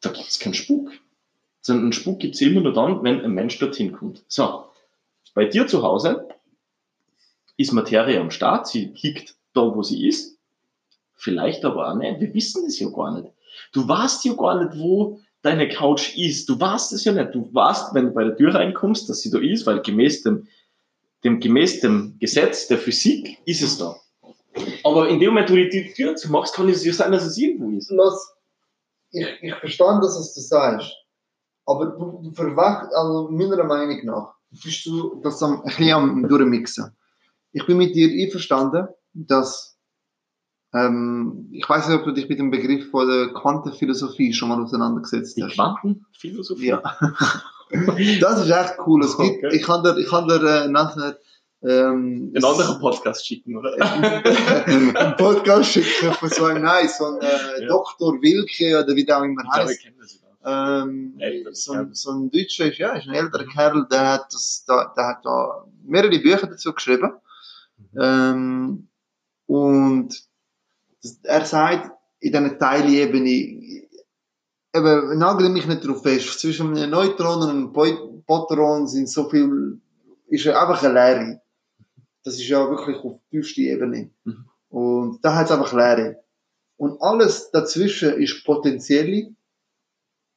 B: da gibt es keinen Spuk. Sondern einen Spuk gibt es immer nur dann, wenn ein Mensch dorthin kommt. So, bei dir zu Hause ist Materie am Start, sie liegt da, wo sie ist. Vielleicht aber auch nicht. Wir wissen es ja gar nicht. Du weißt ja gar nicht, wo deine Couch ist. Du weißt es ja nicht. Du weißt, wenn du bei der Tür reinkommst, dass sie da ist, weil gemäß dem, dem, gemäß dem Gesetz der Physik ist es da. Aber in dem Moment, wo du die Tür zumachst, kann es ja sein, dass es irgendwo ist.
A: Lass, ich, ich verstehe das, was du sagst. Aber du, du verwechselst, also meiner Meinung nach, bist du das am, ein bisschen am Durchmixen. Ich bin mit dir einverstanden, dass, ähm, ich weiß nicht, ob du dich mit dem Begriff von der Quantenphilosophie schon mal auseinandergesetzt
B: Die
A: hast.
B: Quantenphilosophie.
A: Ja. Das ist echt cool. Es gibt,
B: Okay.
A: ich kann dir, ich kann dir äh, nachher ähm,
B: Einen anderen Podcast schicken, oder?
A: einen Podcast schicken von so einem, nein, so ein äh,
B: Ja.
A: Dr. Wilke oder wie der auch immer heißt.
B: das ja.
A: Ähm, so, ein, so ein Deutscher ist, ja, ist ein älterer Kerl, der hat, das, da, der hat da mehrere Bücher dazu geschrieben. Ähm, und das, er sagt, in dieser Teilebene, eben, nagel mich nicht drauf fest, zwischen einem Neutron und einem Potron sind so viel, ist ja einfach eine Leere. Das ist ja wirklich auf tiefster Ebene.
B: Mhm.
A: Und da hat es einfach Leere. Und alles dazwischen ist potenzielle,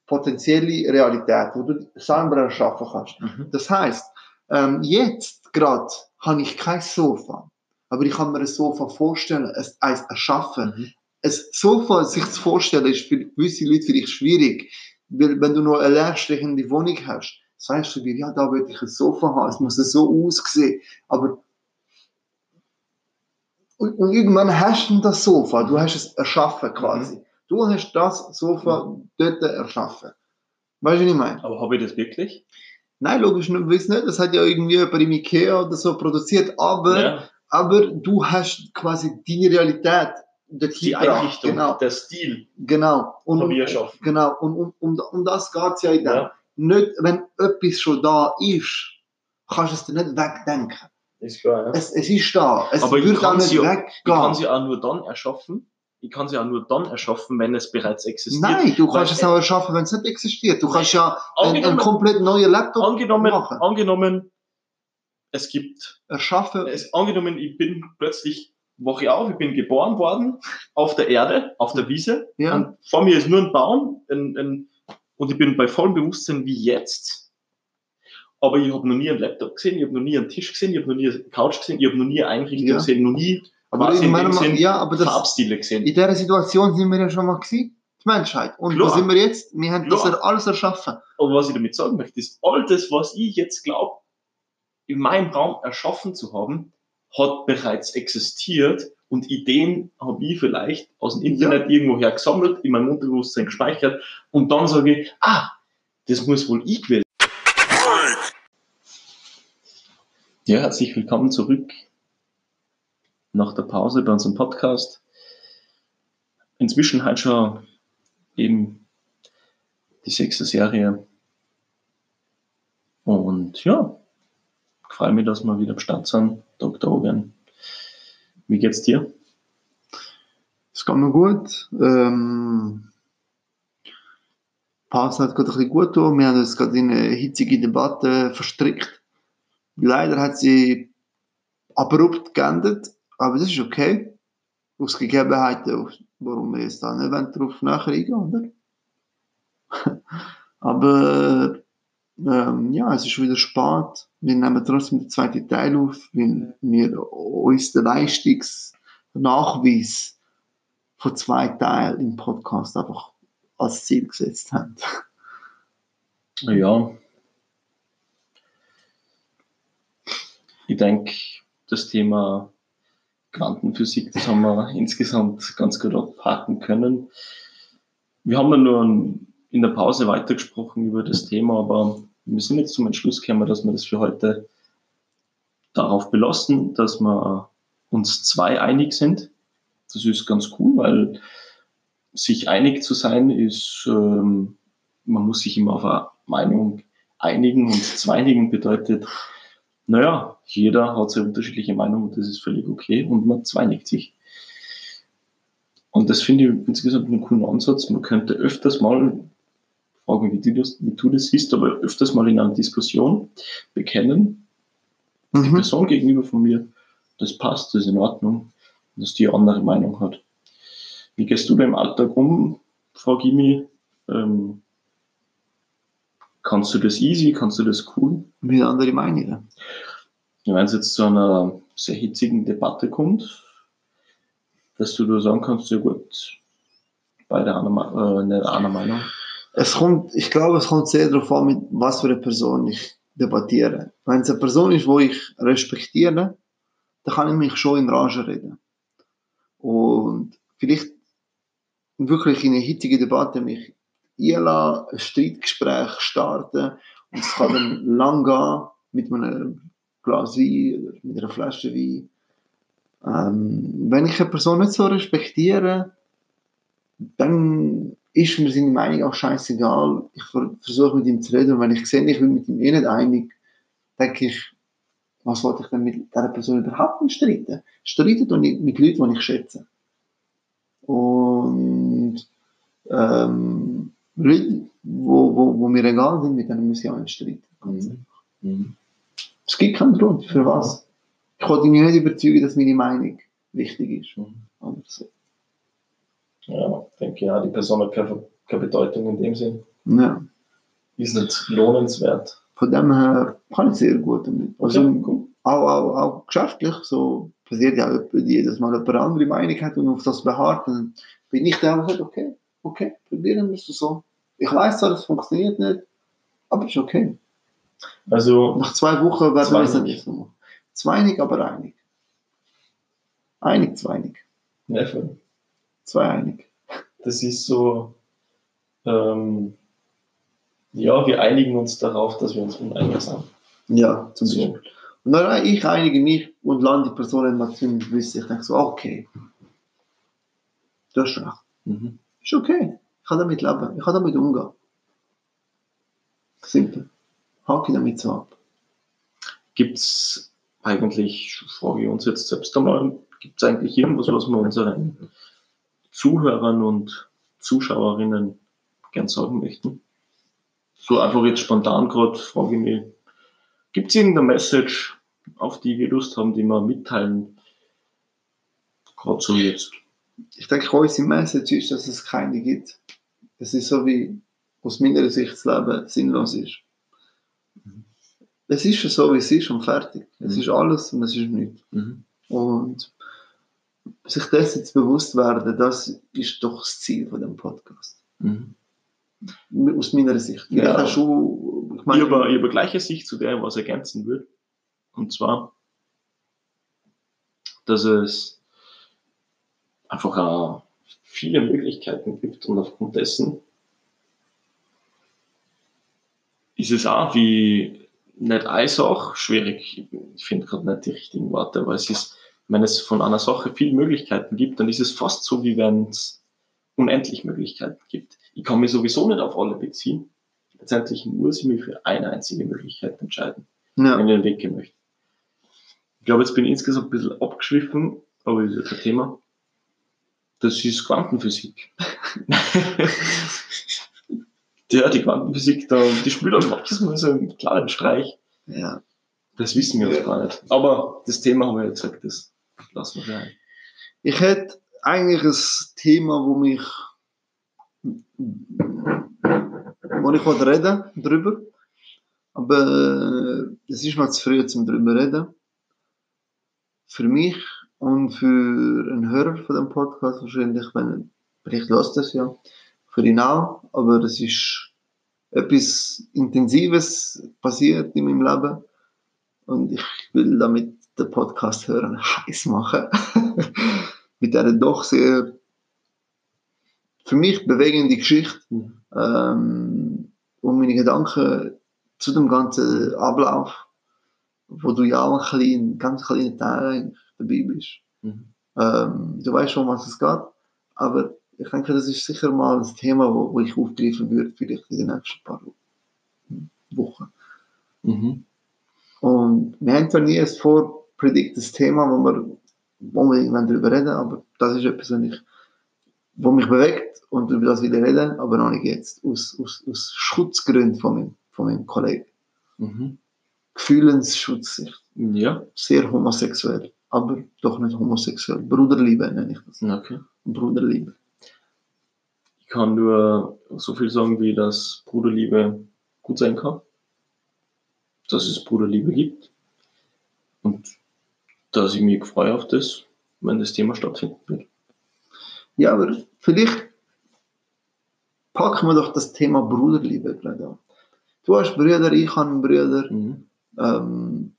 A: potenzielle Realität, wo du selber erschaffen kannst.
B: Mhm.
A: Das heißt, ähm, jetzt gerade habe ich kein Sofa, aber ich kann mir ein Sofa vorstellen, es eins erschaffen.
B: Mhm.
A: Ein Sofa sich zu vorstellen, ist für gewisse Leute vielleicht schwierig, weil wenn du noch eine leerstehende Wohnung hast, sagst du dir, ja, da will ich ein Sofa haben, es muss so aussehen, aber und, und irgendwann hast du das Sofa, du hast es erschaffen quasi. Du hast das Sofa dort erschaffen. Weißt du, was ich meine?
B: Aber habe ich das wirklich?
A: Nein, logisch nicht, weiß nicht. Das hat ja irgendwie jemand im Ikea oder so produziert, aber,
B: ja.
A: aber du hast quasi deine Realität dorthin
B: Die. Einrichtung,
A: Genau,
B: der Stil
A: genau. Und,
B: erschaffen.
A: genau. Und um, um, um das geht es ja.
B: Ja,
A: Nicht, wenn etwas schon da ist, kannst du es dir nicht wegdenken.
B: ist klar, ja.
A: Es, es ist da. Es
B: Aber ich
A: wird auch
B: kann
A: nicht
B: sie ja-
A: weggehen.
B: Ich kann sie auch nur dann erschaffen. Ich kann sie auch nur dann erschaffen, wenn es bereits existiert.
A: Nein, du kannst es auch erschaffen, wenn es nicht existiert. Du kannst ja einen, komplett neuen Laptop
B: angenommen,
A: machen.
B: angenommen, es gibt,
A: erschaffen.
B: es, angenommen, ich bin plötzlich, wache ich auf, ich bin geboren worden, auf der Erde, auf der Wiese,
A: Ja.
B: und vor mir ist nur ein Baum, ein, ein, und ich bin bei vollem Bewusstsein wie jetzt. Aber ich habe noch nie einen Laptop gesehen, ich habe noch nie einen Tisch gesehen, ich habe noch nie eine Couch gesehen, ich habe noch nie eine Einrichtung
A: Ja.
B: gesehen, noch nie
A: aber
B: quasi in dem
A: mal,
B: Sinn
A: ja, aber das,
B: Farbstile gesehen.
A: in dieser Situation sind wir ja schon mal gewesen. Die Menschheit. Und wo
B: Klar.
A: sind wir jetzt? Wir haben das
B: Klar.
A: ja alles erschaffen.
B: Aber was ich damit sagen möchte, ist, all das, was ich jetzt glaube, in meinem Raum erschaffen zu haben, hat bereits existiert und Ideen habe ich vielleicht aus dem Internet ja. irgendwoher gesammelt, in meinem Unterbewusstsein gespeichert und dann sage ich, ah, das muss wohl ich gewesen Ja, herzlich willkommen zurück nach der Pause bei unserem Podcast. Inzwischen halt schon eben die sechste Serie. Und ja, freue mich, dass wir wieder am Start sind. Dr. Hogan, wie geht's dir?
A: Es geht mir gut. Ähm, Pause hat gerade ein gut getan. Wir haben uns gerade in eine hitzige Debatte verstrickt. Leider hat sie abrupt geendet, aber das ist okay. Aus Gegebenheiten, warum wir jetzt da nicht darauf eingehen, oder? aber ähm, ja, es ist wieder spät. Wir nehmen trotzdem den zweiten Teil auf, weil wir uns den Leistungsnachweis von zwei Teilen im Podcast einfach als Ziel gesetzt haben.
B: Ja. Ich denke, das Thema Quantenphysik, das haben wir insgesamt ganz gut abhaken können. Wir haben ja nur in der Pause weitergesprochen über das Thema, aber wir sind jetzt zum Entschluss gekommen, dass wir das für heute darauf belassen, dass wir uns zwei einig sind. Das ist ganz cool, weil sich einig zu sein ist, ähm, man muss sich immer auf eine Meinung einigen und zweinigen bedeutet, naja, jeder hat seine unterschiedliche Meinung und das ist völlig okay und man zweinigt sich. Und das finde ich insgesamt einen coolen Ansatz. Man könnte öfters mal, fragen, wie du das, wie du das siehst, aber öfters mal in einer Diskussion bekennen, mhm. die Person gegenüber von mir, das passt, das ist in Ordnung, dass die andere Meinung hat. Wie gehst du da im Alltag um, Frau Gimi? Ähm, kannst du das easy? Kannst du das cool?
A: Mit andere Meinungen.
B: Wenn es jetzt zu einer sehr hitzigen Debatte kommt, dass du da sagen kannst, ja gut, beide einer, äh, nicht einer Meinung.
A: Es kommt, ich glaube, es kommt sehr darauf an, mit was für eine Person ich debattiere. Wenn es eine Person ist, die ich respektiere, dann kann ich mich schon in Rage reden. Und vielleicht wirklich in eine hitzige Debatte mich einlassen, ein Streitgespräch starten und es kann dann lang gehen mit einem Glas Wein oder mit einer Flasche Wein. Ähm, wenn ich eine Person nicht so respektiere, dann ist mir seine Meinung auch scheißegal. Ich versuche mit ihm zu reden und wenn ich sehe, ich bin mit ihm eh nicht einig, denke ich, was wollte ich denn mit dieser Person überhaupt nicht streiten? Streiten und mit Leuten, die ich schätze. Und ähm, Leute, wo, wo, wo mir egal sind, mit denen muss ich auch nicht streiten. Mhm. Mhm. Es gibt keinen Grund, für was. Ich konnte mich nicht überzeugen, dass meine Meinung wichtig ist. Mhm.
B: So. Ja, ich denke ja, die Person hat keine, keine Bedeutung in dem Sinn.
A: Ja.
B: Ist nicht lohnenswert.
A: Von dem her kann ich sehr gut damit. Also, cool. auch, auch, auch geschäftlich, so passiert ja jedes Mal jemand eine andere Meinung hat und auf das beharrt, dann bin ich der, der sagt, okay, okay, probieren wir es so. Ich weiß zwar, das funktioniert nicht, aber ist okay.
B: Also,
A: Nach zwei Wochen werden wir es nicht so machen. Zweinig, aber einig. Einig, zweinig.
B: Ja, voll.
A: Zwei einig.
B: Das ist so, ähm, ja, wir einigen uns darauf, dass wir uns uneinig sind.
A: Ja, zum Beispiel. Und dann ich einige mich und lande die Person mal ziemlich wissen. Ich denke so, okay. Du hast recht. Mhm. Ist okay. Ich kann damit leben. Ich kann damit umgehen. Simpel. Hake damit so ab.
B: Gibt es eigentlich, frage ich uns jetzt selbst einmal, gibt es eigentlich irgendwas, was wir unseren Zuhörern und Zuschauerinnen gern sagen möchten? So einfach jetzt spontan gerade frage ich mich, Gibt es irgendeine Message, auf die wir Lust haben, die wir mitteilen? Gerade so jetzt.
A: Ich denke, unsere Message ist, dass es keine gibt. Es ist so wie aus meiner Sicht das Leben sinnlos ist. Mhm. Es ist so, wie es ist und fertig. Es mhm. ist alles und es ist nichts. Mhm. Und sich dessen jetzt bewusst werden, das ist doch das Ziel von dem Podcast. Mhm. Aus meiner Sicht.
B: Ja. Schon, ich, meine, ich, habe, ich habe gleiche Sicht zu der, was ergänzen würde. Und zwar, dass es einfach auch viele Möglichkeiten gibt und aufgrund dessen ist es auch wie nicht eine Sache, schwierig, ich finde gerade nicht die richtigen Worte, aber es ist, wenn es von einer Sache viele Möglichkeiten gibt, dann ist es fast so, wie wenn es unendlich Möglichkeiten gibt. Ich kann mich sowieso nicht auf alle beziehen. Letztendlich muss ich mich für eine einzige Möglichkeit entscheiden,
A: Ja.
B: wenn ich den Weg gehen möchte. Ich glaube, jetzt bin ich insgesamt ein bisschen abgeschwiffen, aber das ist ja kein Thema. Das ist Quantenphysik. ja, die Quantenphysik, da, die spielt auch manchmal so einen kleinen Streich.
A: ja.
B: Das wissen wir
A: Ja.
B: gar nicht. Aber das Thema haben wir ja gesagt, das lassen wir rein.
A: Ich hätte eigentlich ein Thema, wo mich wo ich wollte reden drüber, aber äh, es ist mir zu früh zum drüber reden. Für mich und für einen Hörer von dem Podcast wahrscheinlich, wenn vielleicht lässt das ja, für ihn auch, aber es ist etwas Intensives passiert in meinem Leben und ich will damit den Podcast hören heiß machen. Mit dieser doch sehr für mich bewegende Geschichte
B: Mhm.
A: ähm, und meine Gedanken zu dem ganzen Ablauf, wo du ja auch ein klein, ganz kleiner Teil dabei bist.
B: Mhm.
A: Ähm, du weißt schon, was es geht, aber ich denke, das ist sicher mal ein Thema, wo, wo ich aufgreifen würde, vielleicht in den nächsten paar Wochen.
B: Mhm.
A: Und wir haben zwar nie ein vorprediktes Thema, wo wir, wo wir irgendwann darüber reden, aber das ist etwas, was, ich, wo mich bewegt und über das will ich reden, aber noch nicht jetzt, aus, aus, aus Schutzgründen von meinem, von meinem Kollegen.
B: Mhm.
A: Gefühlensschutz,
B: Ja,
A: sehr homosexuell, aber doch nicht homosexuell. Bruderliebe nenne ich das.
B: okay.
A: Bruderliebe.
B: Ich kann nur so viel sagen, wie dass Bruderliebe gut sein kann. Dass es Bruderliebe gibt. Und dass ich mich freue auf das, wenn das Thema stattfinden wird.
A: Ja, aber vielleicht packen wir doch das Thema Bruderliebe gleich an. Du hast Brüder, ich habe einen Bruder.
B: Mhm.
A: ähm,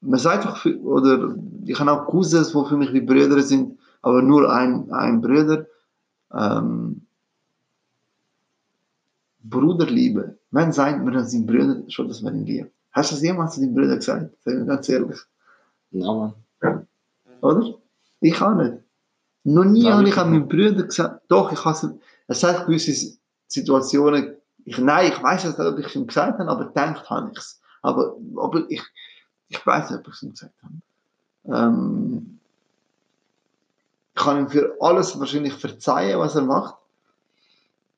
A: man sagt doch, für, oder ich habe auch Cousins, die für mich wie Brüder sind, aber nur ein, ein Bruder. Ähm, Bruderliebe. Wann sagt man seinen Brüder schon, dass man ihn liebt? Hast du das jemals zu deinem Bruder gesagt? Sag mir ganz ehrlich.
B: Na, Mann.
A: Oder? Ich auch nicht. Noch nie
B: Nein,
A: habe ich an meinen Brüder gesagt, doch, ich habe es hat gewisse Situationen, ich, nein, ich weiß nicht, ob ich es ihm gesagt habe, aber gedacht habe ich es. Aber, aber ich, ich weiß nicht, ob ich es ihm gesagt habe. Ähm, ich kann ihm für alles wahrscheinlich verzeihen, was er macht.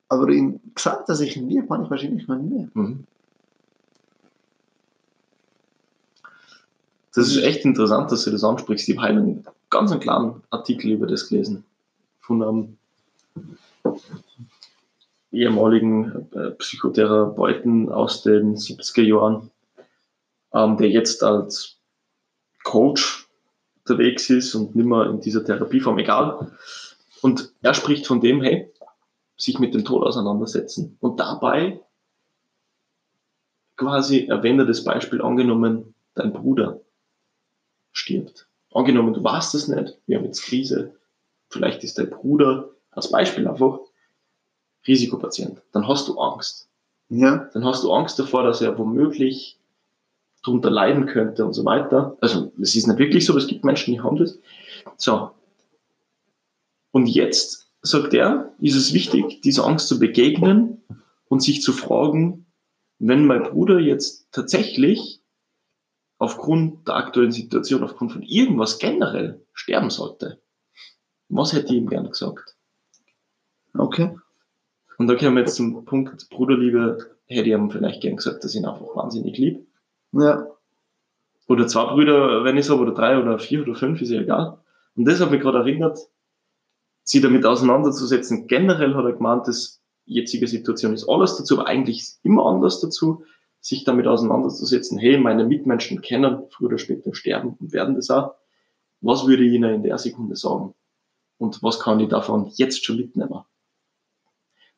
A: Aber ihm gesagt, dass ich ihn liebe, habe ich wahrscheinlich noch nie.
B: Mhm. Das ist echt interessant, dass du das ansprichst. Ich habe heute einen ganz einen kleinen Artikel über das gelesen. Von einem ehemaligen äh, Psychotherapeuten aus den 70er Jahren, ähm, der jetzt als Coach unterwegs ist und nicht mehr in dieser Therapieform, egal. Und er spricht von dem, hey, sich mit dem Tod auseinandersetzen. Und dabei quasi erwähnt er das Beispiel angenommen, dein Bruder stirbt. Angenommen, du weißt es nicht, wir haben jetzt Krise, vielleicht ist dein Bruder, als Beispiel einfach, Risikopatient. Dann hast du Angst.
A: Ja,
B: Dann hast du Angst davor, dass er womöglich darunter leiden könnte und so weiter. Also, es ist nicht wirklich so, aber es gibt Menschen, die haben das. So. Und jetzt, sagt er, ist es wichtig, dieser Angst zu begegnen und sich zu fragen, wenn mein Bruder jetzt tatsächlich aufgrund der aktuellen Situation, aufgrund von irgendwas generell sterben sollte, was hätte ich ihm gern gesagt?
A: okay.
B: Und da kommen wir jetzt zum Punkt Bruderliebe, hätte ich ihm vielleicht gern gesagt, dass ich ihn einfach wahnsinnig lieb.
A: Ja,
B: Oder zwei Brüder, wenn ich so, oder drei oder vier oder fünf, ist ja egal. Und das hat mich gerade erinnert, sie damit auseinanderzusetzen. Generell hat er gemeint, dass jetzige Situation ist alles dazu, aber eigentlich ist immer anders dazu, sich damit auseinanderzusetzen. Hey, meine Mitmenschen kennen früher oder später sterben und werden das auch. Was würde ich ihnen in der Sekunde sagen? Und was kann ich davon jetzt schon mitnehmen?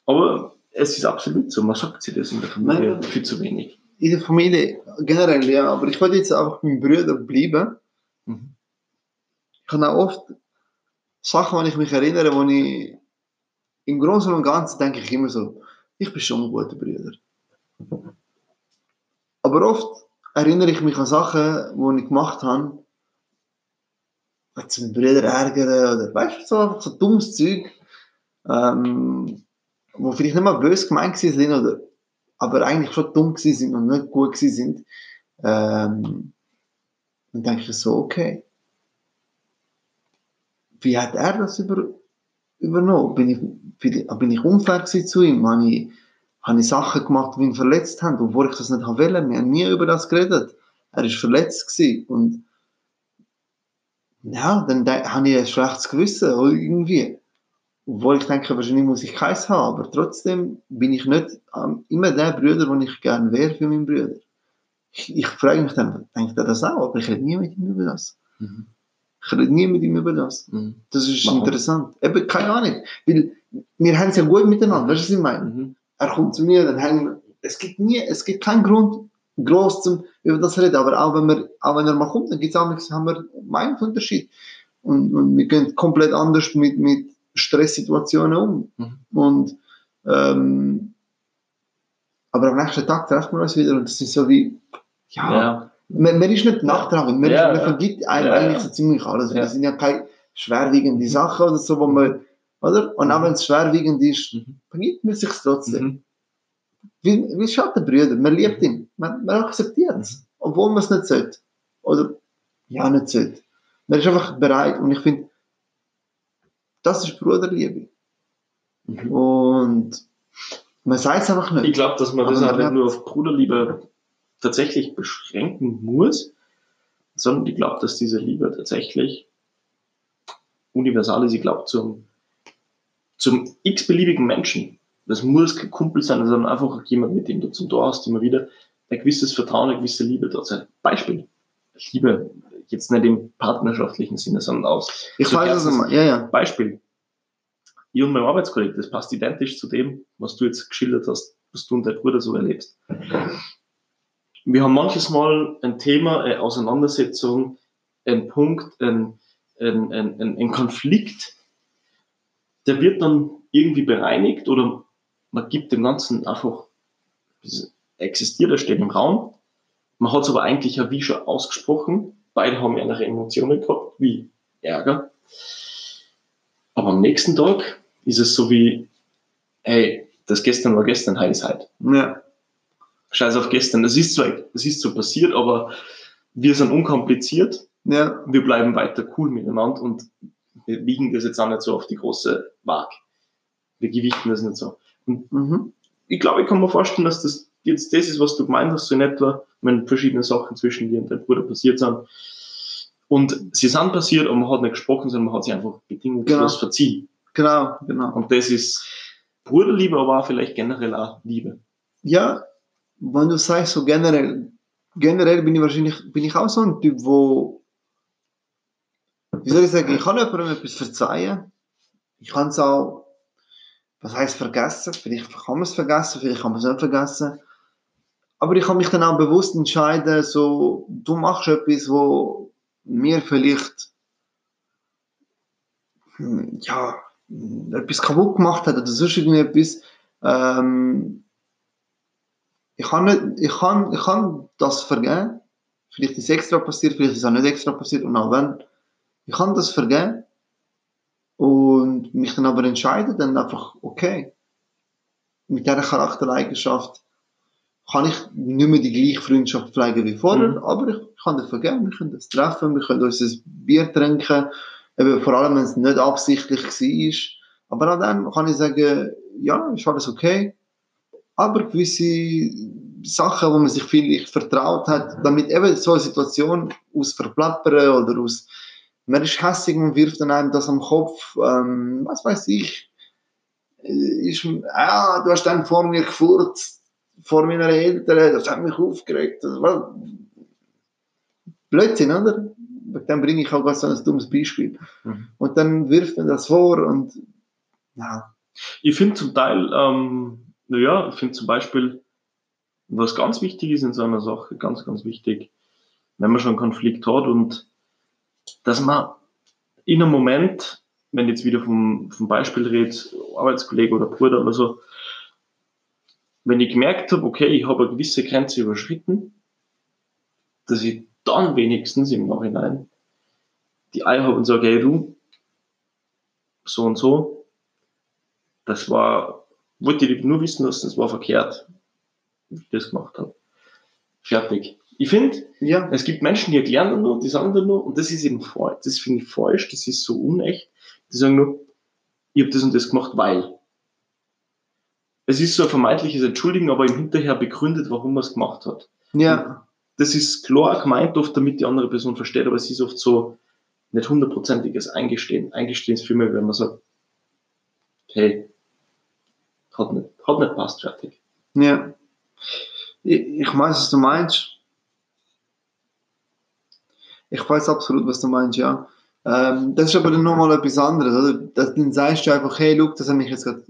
B: Aber es ist absolut so, man sagt sich das in der Familie
A: Nein.
B: viel zu wenig.
A: in der Familie generell, ja. Aber ich wollte jetzt einfach mit meinem Bruder bleiben.
B: Mhm.
A: Ich habe auch oft Sachen, an die ich mich erinnere, wo ich im Großen und Ganzen denke ich immer so, ich bin schon ein guter Bruder. Aber oft erinnere ich mich an Sachen, die ich gemacht habe, zum Brüder ärgern oder weißt du, so, so dummes Zeug, ähm, wo vielleicht nicht mal böse gemeint sind, oder, aber eigentlich schon dumm sind und nicht gut sind. Ähm, dann denke ich so, okay. Wie hat er das über, übernommen? Bin ich, bin, ich unfair zu ihm? Habe ich, habe ich Sachen gemacht, die ihn verletzt haben, obwohl ich das nicht haben wollte? Wir haben nie über das geredet. Er ist verletzt gewesen und ja, dann habe ich ein schlechtes Gewissen, irgendwie. Obwohl ich denke, wahrscheinlich muss ich keins haben, aber trotzdem bin ich nicht ähm, immer der Bruder, den ich gerne wäre für meinen Bruder. Ich, ich frage mich dann, denkt er das auch? Aber ich rede nie mit ihm über das. Mhm. Ich rede nie mit ihm über das. Mhm. Das ist Warum? interessant. Eben, keine Ahnung. Weil wir haben es ja gut miteinander, weißt du, was ich meine? Mhm. Er kommt zu mir, dann wir, es gibt nie, es gibt keinen Grund, groß zum über das reden, aber auch wenn, wir, auch wenn er mal kommt, dann gibt's auch, haben wir Meinungsunterschied. Und, und wir gehen komplett anders mit, mit Stresssituationen um. Mhm. Und, ähm, aber am nächsten Tag treffen wir uns wieder und das ist so wie, ja, ja. Man, man ist nicht nachtragend, man, ja, man vergibt eigentlich so ziemlich alles. Das sind ja keine schwerwiegende Sachen oder so, wo man, oder? Und auch mhm. wenn es schwerwiegend ist, mhm. vergibt man sich trotzdem. Mhm. Wie, wie Schattenbrüder, man liebt ihn, man, man akzeptiert es, obwohl man es nicht sollte. Oder, ja, nicht sollte. Man ist einfach bereit und ich finde, das ist Bruderliebe. Mhm. Und man sagt es einfach nicht.
B: Ich glaube, dass man das auch nicht nur auf Bruderliebe tatsächlich beschränken muss, sondern ich glaube, dass diese Liebe tatsächlich universal ist. Ich glaube, zum, zum x-beliebigen Menschen. Das muss kein Kumpel sein, sondern einfach jemand, mit dem du zum Tor hast, immer wieder ein gewisses Vertrauen, eine gewisse Liebe dort sein. Beispiel. Liebe, jetzt nicht im partnerschaftlichen Sinne, sondern aus.
A: Ich weiß es immer, ja, ja.
B: Beispiel. Ich und mein Arbeitskollege, das passt identisch zu dem, was du jetzt geschildert hast, was du und dein Bruder so erlebst. Wir haben manches Mal ein Thema, eine Auseinandersetzung, ein Punkt, ein, ein, ein, ein Konflikt, der wird dann irgendwie bereinigt oder man gibt dem Ganzen einfach, existiert, er steht im Raum. Man hat es aber eigentlich ja wie schon ausgesprochen. Beide haben andere Emotionen gehabt, wie Ärger. Aber am nächsten Tag ist es so wie, hey, das gestern war gestern, heute ist heute. Ja. Scheiß auf gestern. Das ist zwar, das ist so passiert, aber wir sind unkompliziert. Ja. Wir bleiben weiter cool miteinander und wir wiegen das jetzt auch nicht so auf die große Waage. Wir gewichten das nicht so. Und mhm. ich glaube, ich kann mir vorstellen, dass das jetzt das ist, was du gemeint hast, so in etwa, wenn verschiedene Sachen zwischen dir und deinem Bruder passiert sind. Und sie sind passiert, aber man hat nicht gesprochen, sondern man hat sie einfach bedingungslos genau. verziehen.
A: Genau, genau.
B: Und das ist Bruderliebe, aber auch vielleicht generell auch Liebe.
A: Ja, wenn du sagst, so generell, generell bin ich wahrscheinlich, bin ich auch so ein Typ, wo, wie soll ich sagen, ich kann jemandem etwas verzeihen. Ich kann es auch was heißt vergessen? Vielleicht kann man es vergessen, vielleicht kann man es nicht vergessen. Aber ich kann mich dann auch bewusst entscheiden, so, du machst etwas, wo mir vielleicht, hm, ja, etwas kaputt gemacht hat oder sonst irgendetwas. Ähm, ich kann nicht, ich kann, ich kann das vergeben. Vielleicht ist es extra passiert, vielleicht ist es auch nicht extra passiert und auch wenn. Ich kann das vergeben und mich dann aber entscheiden, dann einfach, okay, mit dieser Charaktereigenschaft kann ich nicht mehr die gleiche Freundschaft pflegen wie vorher, mhm. aber ich kann das vergeben, wir können das treffen, wir können uns ein Bier trinken, eben vor allem, wenn es nicht absichtlich war. Aber auch dann kann ich sagen, ja, ist alles okay, aber gewisse Sachen, wo man sich vielleicht vertraut hat, damit eben so eine Situation aus Verplappern oder aus man ist hässig und wirft dann einem das am Kopf, ähm, was weiß ich, ist, ah, du hast dann vor mir gefurzt, vor meiner Eltern, das hat mich aufgeregt. Das war Blödsinn, oder? Dann bringe ich auch ganz so ein dummes Beispiel. Mhm. Und dann wirft man das vor und, ja.
B: Ich finde zum Teil, ähm, naja, ich finde zum Beispiel, was ganz wichtig ist in so einer Sache, ganz, ganz wichtig, wenn man schon einen Konflikt hat und dass man in einem Moment, wenn jetzt wieder vom, vom Beispiel redet, Arbeitskollege oder Bruder oder so, wenn ich gemerkt habe, okay, ich habe eine gewisse Grenze überschritten, dass ich dann wenigstens im Nachhinein die Eier habe und sage, hey du, so und so, das war, wollte ich nur wissen lassen, das war verkehrt, wie ich das gemacht habe. Fertig. Ich finde,
A: Ja.
B: es gibt Menschen, die erklären dann nur, die sagen dann nur, und das ist eben falsch, das finde ich falsch, das ist so unecht, die sagen nur, ich habe das und das gemacht, weil. Es ist so ein vermeintliches Entschuldigen, aber im Hinterher begründet, warum man es gemacht hat.
A: Ja.
B: Das ist klar gemeint oft, damit die andere Person versteht, aber es ist oft so nicht hundertprozentiges Eingestehen. Eingestehen ist vielmehr, wenn man sagt, hey, hat nicht, hat nicht passt, fertig.
A: Ja. Ich, ich weiß, was du meinst. Ich weiß absolut, was du meinst, ja. Ähm, das ist aber dann nochmal etwas anderes, oder? Das, dann sagst du einfach, hey, look, das hat mich jetzt gerade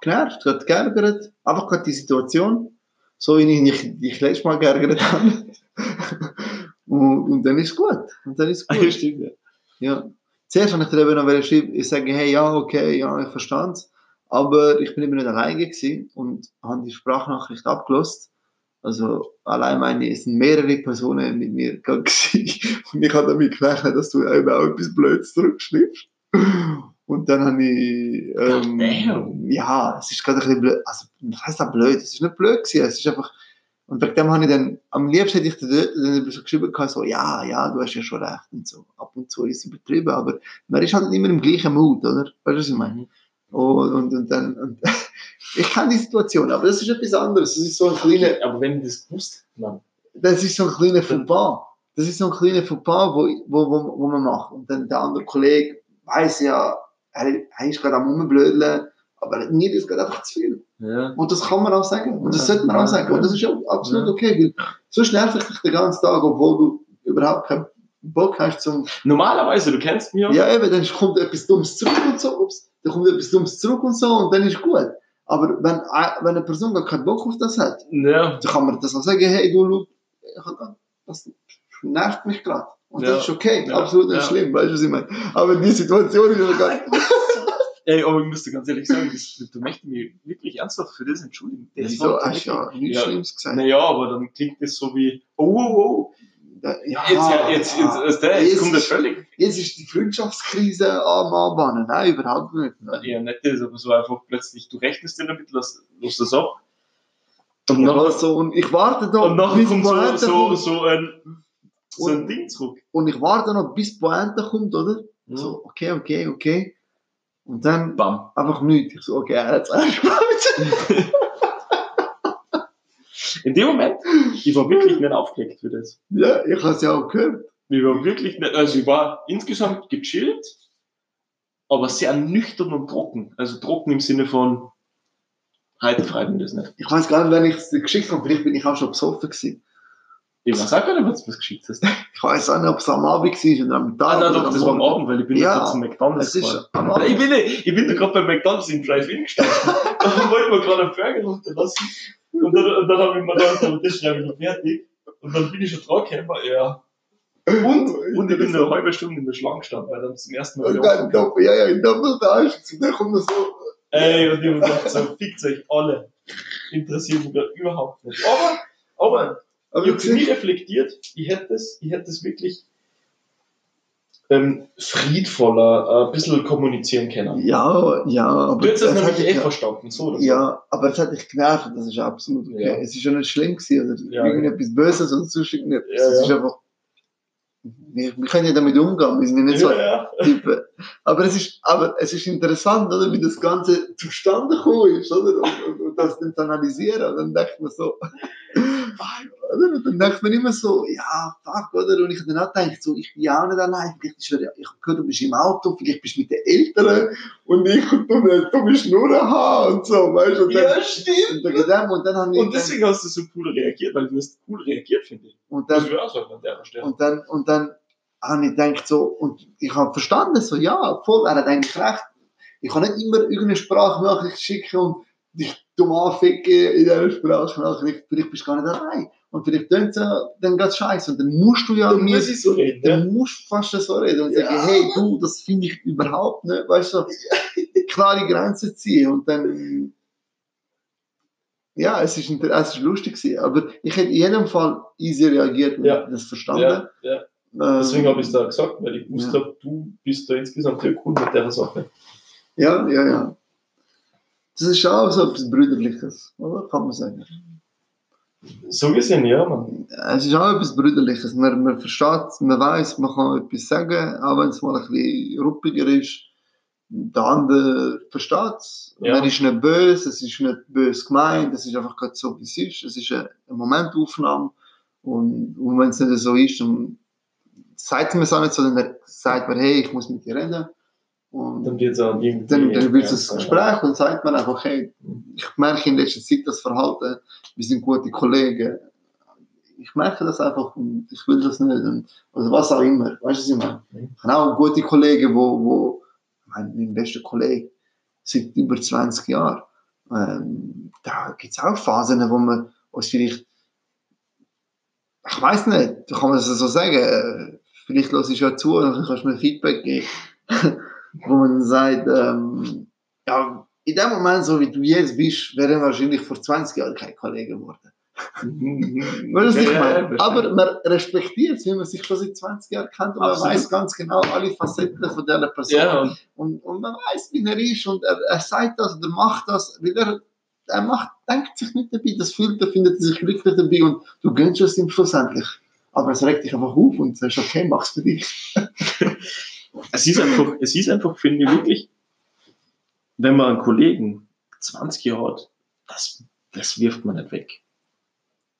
A: genervt, gerade geärgert. Einfach gerade die Situation, so wie ich dich, dich letztes Mal geärgert habe. und, und dann ist es gut. Und dann ist es gut.
B: Stimmt, ja.
A: Ja. Zuerst habe ich dir eben noch schreiben, ich sage, hey, ja, okay, ja, ich verstand es. Aber ich bin eben nicht alleine gewesen und habe die Sprachnachricht abgelost. Also, allein meine, es sind mehrere Personen mit mir gegangen. Und ich habe damit gerechnet, dass du eben auch etwas Blödes zurückschreibst. Und dann habe ich, ähm, ja, es ist gerade ein bisschen blöd, also, was heisst das blöd? Es ist nicht blöd gewesen, es ist einfach, und wegen dem habe ich dann, am liebsten hätte ich dann, so geschrieben, so, ja, ja, du hast ja schon recht und so. Ab und zu ist es übertrieben, aber man ist halt nicht immer im gleichen Mut, oder? Weißt du, was ich meine? Und, und, und dann, und, ich kenne die Situation, aber das ist etwas anderes. Das ist so ein kleiner,
B: aber wenn ich das gewusst hätte,
A: das ist so ein kleiner Fauxpas. Das ist so ein kleiner Fauxpas, wo, wo, wo, wo man macht. Und dann der andere Kollege weiß ja, er, er ist gerade am Rumblödeln, aber mir ist gerade einfach zu viel.
B: ja.
A: Und das kann man auch sagen. Und das sollte man auch sagen. Und das ist ja absolut okay. Weil sonst nervt dich den ganzen Tag, obwohl du überhaupt keinen Bock hast zum.
B: Normalerweise, du kennst mich ja.
A: Ja, eben, dann kommt etwas Dummes zurück und so. Ups, dann kommt etwas Dummes zurück und so und dann ist gut. Aber wenn, wenn eine Person gar keinen Bock auf das hat,
B: ja.
A: dann kann man das auch sagen, hey, du, das nervt mich gerade. Und
B: Ja.
A: das ist okay,
B: Ja.
A: absolut nicht schlimm, weißt du, was ich meine? Aber die Situation ist ja gar
B: Ey, aber ich muss dir ganz ehrlich sagen, das, du möchtest mich wirklich ernsthaft für das entschuldigen. Das
A: Wieso? Hast ja nichts. Schlimmes gesagt.
B: Naja, aber dann klingt das so wie, oh, oh, oh.
A: Ja,
B: Jetzt, ja, jetzt, jetzt, jetzt, jetzt,
A: Jetzt-
B: kommt das völlig.
A: Jetzt ist die Freundschaftskrise am Anbahnen. Nein, überhaupt nicht.
B: Ja, nicht das, aber so einfach plötzlich, du rechnest dir damit, lass, lass das ab. Und
A: Ja,
B: nachher,
A: so, und ich warte da,
B: und nachher
A: bis
B: kommt so,
A: Pointe
B: so,
A: kommt.
B: so ein, so ein
A: Und-
B: Ding zurück.
A: Und ich warte noch, bis Pointe kommt, oder? So, okay, okay, okay. Und dann
B: Bam.
A: einfach nichts. Ich so, okay, er hat's angeschaut.
B: In dem Moment, ich war wirklich nicht aufgelegt für das.
A: ja, ich hab's ja auch gehört.
B: Ich war wirklich nicht, also ich war insgesamt gechillt, aber sehr nüchtern und trocken. Also trocken im Sinne von, heute freut mich das nicht.
A: Ich weiß gar nicht, wenn ich es geschickt habe, vielleicht bin ich auch schon besoffen gewesen.
B: Ich weiß auch gar nicht, was du mir geschickt hast.
A: Ich weiß auch nicht, ob es am Abend war oder am Tag.
B: Ah, nein, doch, das war am. Abend, weil ich bin
A: Ja,
B: ja, zum McDonalds
A: Es
B: gefahren. Ich bin, ich bin da gerade bei McDonalds im Drive-In gestanden. da wollten wir gerade einen Burger runterlassen. Und dann, und dann habe ich mir gedacht, das schreibe ich noch fertig. Und dann bin ich schon dran gekommen, ja. Und, und ich bin eine halbe Stunde in der Schlange gestanden, weil dann zum ersten Mal
A: Doppel, ja, ja, in Doppeltage. Und dann kommt so,
B: Ey, und ich hab gedacht, so, fickt euch alle. Interessiert mich überhaupt nicht. Aber, aber,
A: aber
B: ich habe mich reflektiert, ich hätte es, ich hätte es wirklich ähm, friedvoller, äh, ein bisschen kommunizieren können.
A: ja, ja, aber
B: Du hättest das
A: hat
B: nämlich eh
A: ja-
B: verstanden, so oder so.
A: Ja, aber es hat dich genervt, das ist absolut okay.
B: Ja.
A: Es ist ja nicht schlimm gewesen, oder
B: Ja.
A: irgendetwas Böses oder sonst irgendetwas.
B: Ja,
A: Es ist einfach, wir, wir können ja damit umgehen, wir sind ja nicht so
B: ja, ja.
A: Typen. Aber es ist, aber es ist interessant, oder, wie das Ganze zustande gekommen ist, oder, und, und, und das dann analysieren, und dann denkt man so, oder, und dann denkt man immer so, ja, fuck, oder, und ich dann auch gedacht, so, ich bin ja auch nicht allein, vielleicht ist ja- ich habe gehört, du bist im Auto, vielleicht bist du mit den Eltern, und ich, und du, du bist nur ein Haar, und so, weißt du, dann,
B: Ja, stimmt.
A: und dem, und dann ich,
B: Und deswegen hast du so cool reagiert, weil du hast cool reagiert, finde ich.
A: und
B: Das
A: dann,
B: wäre auch so an der Stelle.
A: Und dann, und dann habe ich gedacht so, und ich habe verstanden, so, ja, voll, er hat eigentlich recht. Ich kann nicht immer irgendeine Sprachnachricht schicken und dich dumm anficken in dieser Sprachnachricht. Vielleicht bist du gar nicht allein. Und vielleicht es ja dann ganz scheiße. Und dann musst du ja
B: Dann
A: mir,
B: so reden,
A: dann musst du fast so reden und
B: Ja.
A: sagen, hey, du, das finde ich überhaupt nicht, weißt du, klare Grenzen ziehen. Und dann, ja, es ist, es ist lustig gewesen, aber ich hätte in jedem Fall easy reagiert und
B: Ja.
A: das verstanden.
B: Ja, Deswegen habe ich es da gesagt, weil ich habe, du bist da insgesamt sehr cool mit der Sache.
A: Ja, ja, ja. Das ist auch so etwas Brüderliches, oder? Kann man sagen.
B: So gesehen, ja, man.
A: Es ist auch etwas Brüderliches. Man, man versteht, man weiß, man kann etwas sagen, auch wenn es mal ein bisschen ruppiger ist. Der andere versteht es.
B: Ja.
A: Man ist nicht böse, es ist nicht böse gemeint, es ist einfach gerade so, wie es ist. Es ist eine, Momentaufnahme. Und, und wenn es nicht so ist, dann sagt man es auch nicht so, dann sagt man, hey, ich muss mit dir reden. Und
B: Dann wird es auch irgendwie.
A: dann, dann wird es ein Gespräch und sagt man einfach, hey, ich merke in letzter Zeit das Verhalten, wir sind gute Kollegen. Ich merke das einfach und ich will das nicht. Und, oder was auch immer. Weißt du, was ich meine?
B: Mhm.
A: Ich habe auch gute Kollegen, wo, wo ich meine, mein bester Kollege seit über 20 Jahren. Ähm, da gibt es auch Phasen, wo man uns vielleicht, ich weiß nicht, kann man das so sagen, äh, vielleicht lasse ich ja zu und dann kannst du mir Feedback geben. wo man sagt, ähm, ja, in dem Moment, so wie du jetzt bist, wären wir wahrscheinlich vor 20 Jahren keine Kollegen geworden. Weißt du, ich meine? Aber man respektiert es, wenn man sich schon seit 20 Jahren kennt und man
B: Absolut.
A: weiß ganz genau alle Facetten von dieser Person.
B: Ja, und
A: Und, man weiß, wie er ist und er, er sagt das oder macht das, weil er, er macht, denkt sich nicht dabei, das fühlt er, findet sich glücklich dabei und du gönnst es ihm schlussendlich. Aber es regt dich einfach auf und sagst, okay, mach's für dich.
B: es ist einfach, es ist einfach, finde ich wirklich, wenn man einen Kollegen 20 Jahre hat, das, das wirft man nicht weg.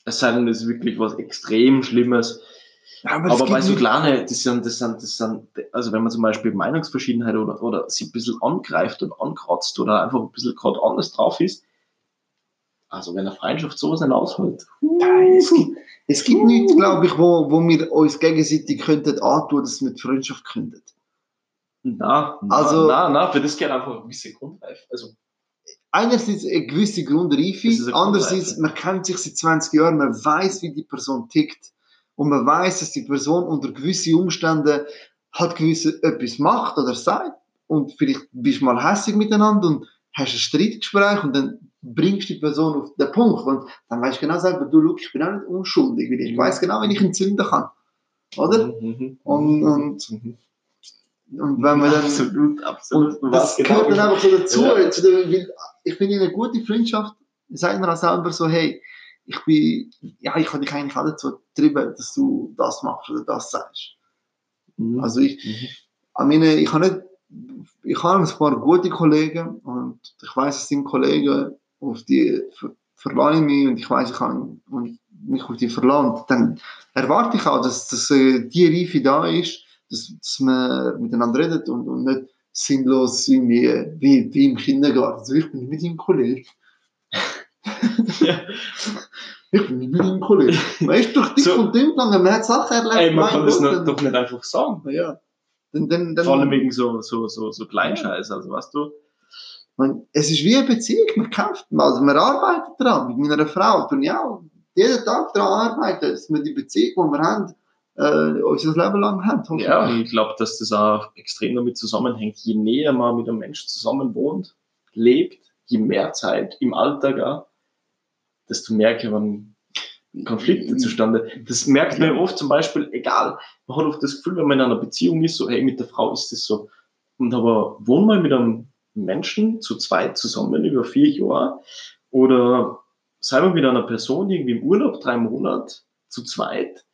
B: Es sei denn, das ist wirklich was extrem Schlimmes.
A: Aber,
B: Aber bei so kleine, das sind, das sind, das sind, also wenn man zum Beispiel Meinungsverschiedenheit oder, oder sich ein bisschen angreift und ankratzt oder einfach ein bisschen gerade anders drauf ist, also wenn eine Freundschaft sowas nicht aushält,
A: es gibt, es gibt nichts, glaube ich, wo, wo wir uns gegenseitig könnten antun, dass wir die Freundschaft könnten.
B: Na, na,
A: Also-
B: na, na, für das geht einfach eine gewisse Grundreife. Also,
A: Einerseits eine gewisse Grundreife,
B: eine
A: andererseits,
B: Grundreife.
A: man kennt sich seit 20 Jahren, man weiß, wie die Person tickt und man weiß, dass die Person unter gewissen Umständen halt gewisse etwas macht oder sagt und vielleicht bist du mal hässlich miteinander und hast ein Streitgespräch und dann bringst du die Person auf den Punkt und dann weißt du genau selber, du, schau, ich bin auch nicht unschuldig, weil ich
B: Mhm.
A: weiß genau, wenn ich entzünden kann. Oder?
B: Mhm,
A: Und- und-
B: mhm.
A: Und wenn man dann,
B: absolut, absolut.
A: Und das gehört dann einfach so dazu.
B: Ja.
A: Zu weil ich bin in einer guten Freundschaft, sagt mir auch selber so, hey, ich bin, ja, ich habe dich eigentlich auch dazu getrieben, dass du das machst oder das sagst.
B: Mhm.
A: Also ich,
B: Mhm.
A: ich meine, ich habe nicht, ich habe ein paar gute Kollegen und ich weiß, es sind Kollegen, auf die ver verlasse ich mich und ich weiß, ich kann und mich auf die verlassen. Dann erwarte ich auch, dass, dass äh, die Reife da ist, dass, dass man miteinander redet und, und nicht sinnlos irgendwie wie, wie im Kindergarten. Also ich bin mit ihm Kollege.
B: Ja.
A: Ich bin mit ihm Kollege. Man ist durch dick
B: So.
A: und dünn gegangen, man hat Sachen erlebt.
B: Ey, man kann das
A: Gott,
B: nicht,
A: dann-
B: doch nicht einfach sagen.
A: Ja. Dann, dann, dann,
B: Vor allem wegen so, so, so, so Kleinscheiß, also weißt du.
A: Man, es ist wie eine Beziehung, man kämpft, also man arbeitet daran, mit meiner Frau, tun ja auch jeden Tag daran arbeiten, dass wir die Beziehung, die wir haben, äh, unser Leben lang haben.
B: Ja, ich glaube, dass das auch extrem damit zusammenhängt. Je näher man mit einem Menschen zusammen wohnt, lebt, je mehr Zeit im Alltag auch, desto mehr kommen Konflikte zustande. Das merkt man oft zum Beispiel, egal, man hat oft das Gefühl, wenn man in einer Beziehung ist, so, hey, mit der Frau ist das so. Und aber wohnen wir mit einem Menschen zu zweit zusammen über vier Jahre oder sei wir mit einer Person irgendwie im Urlaub drei Monate zu zweit,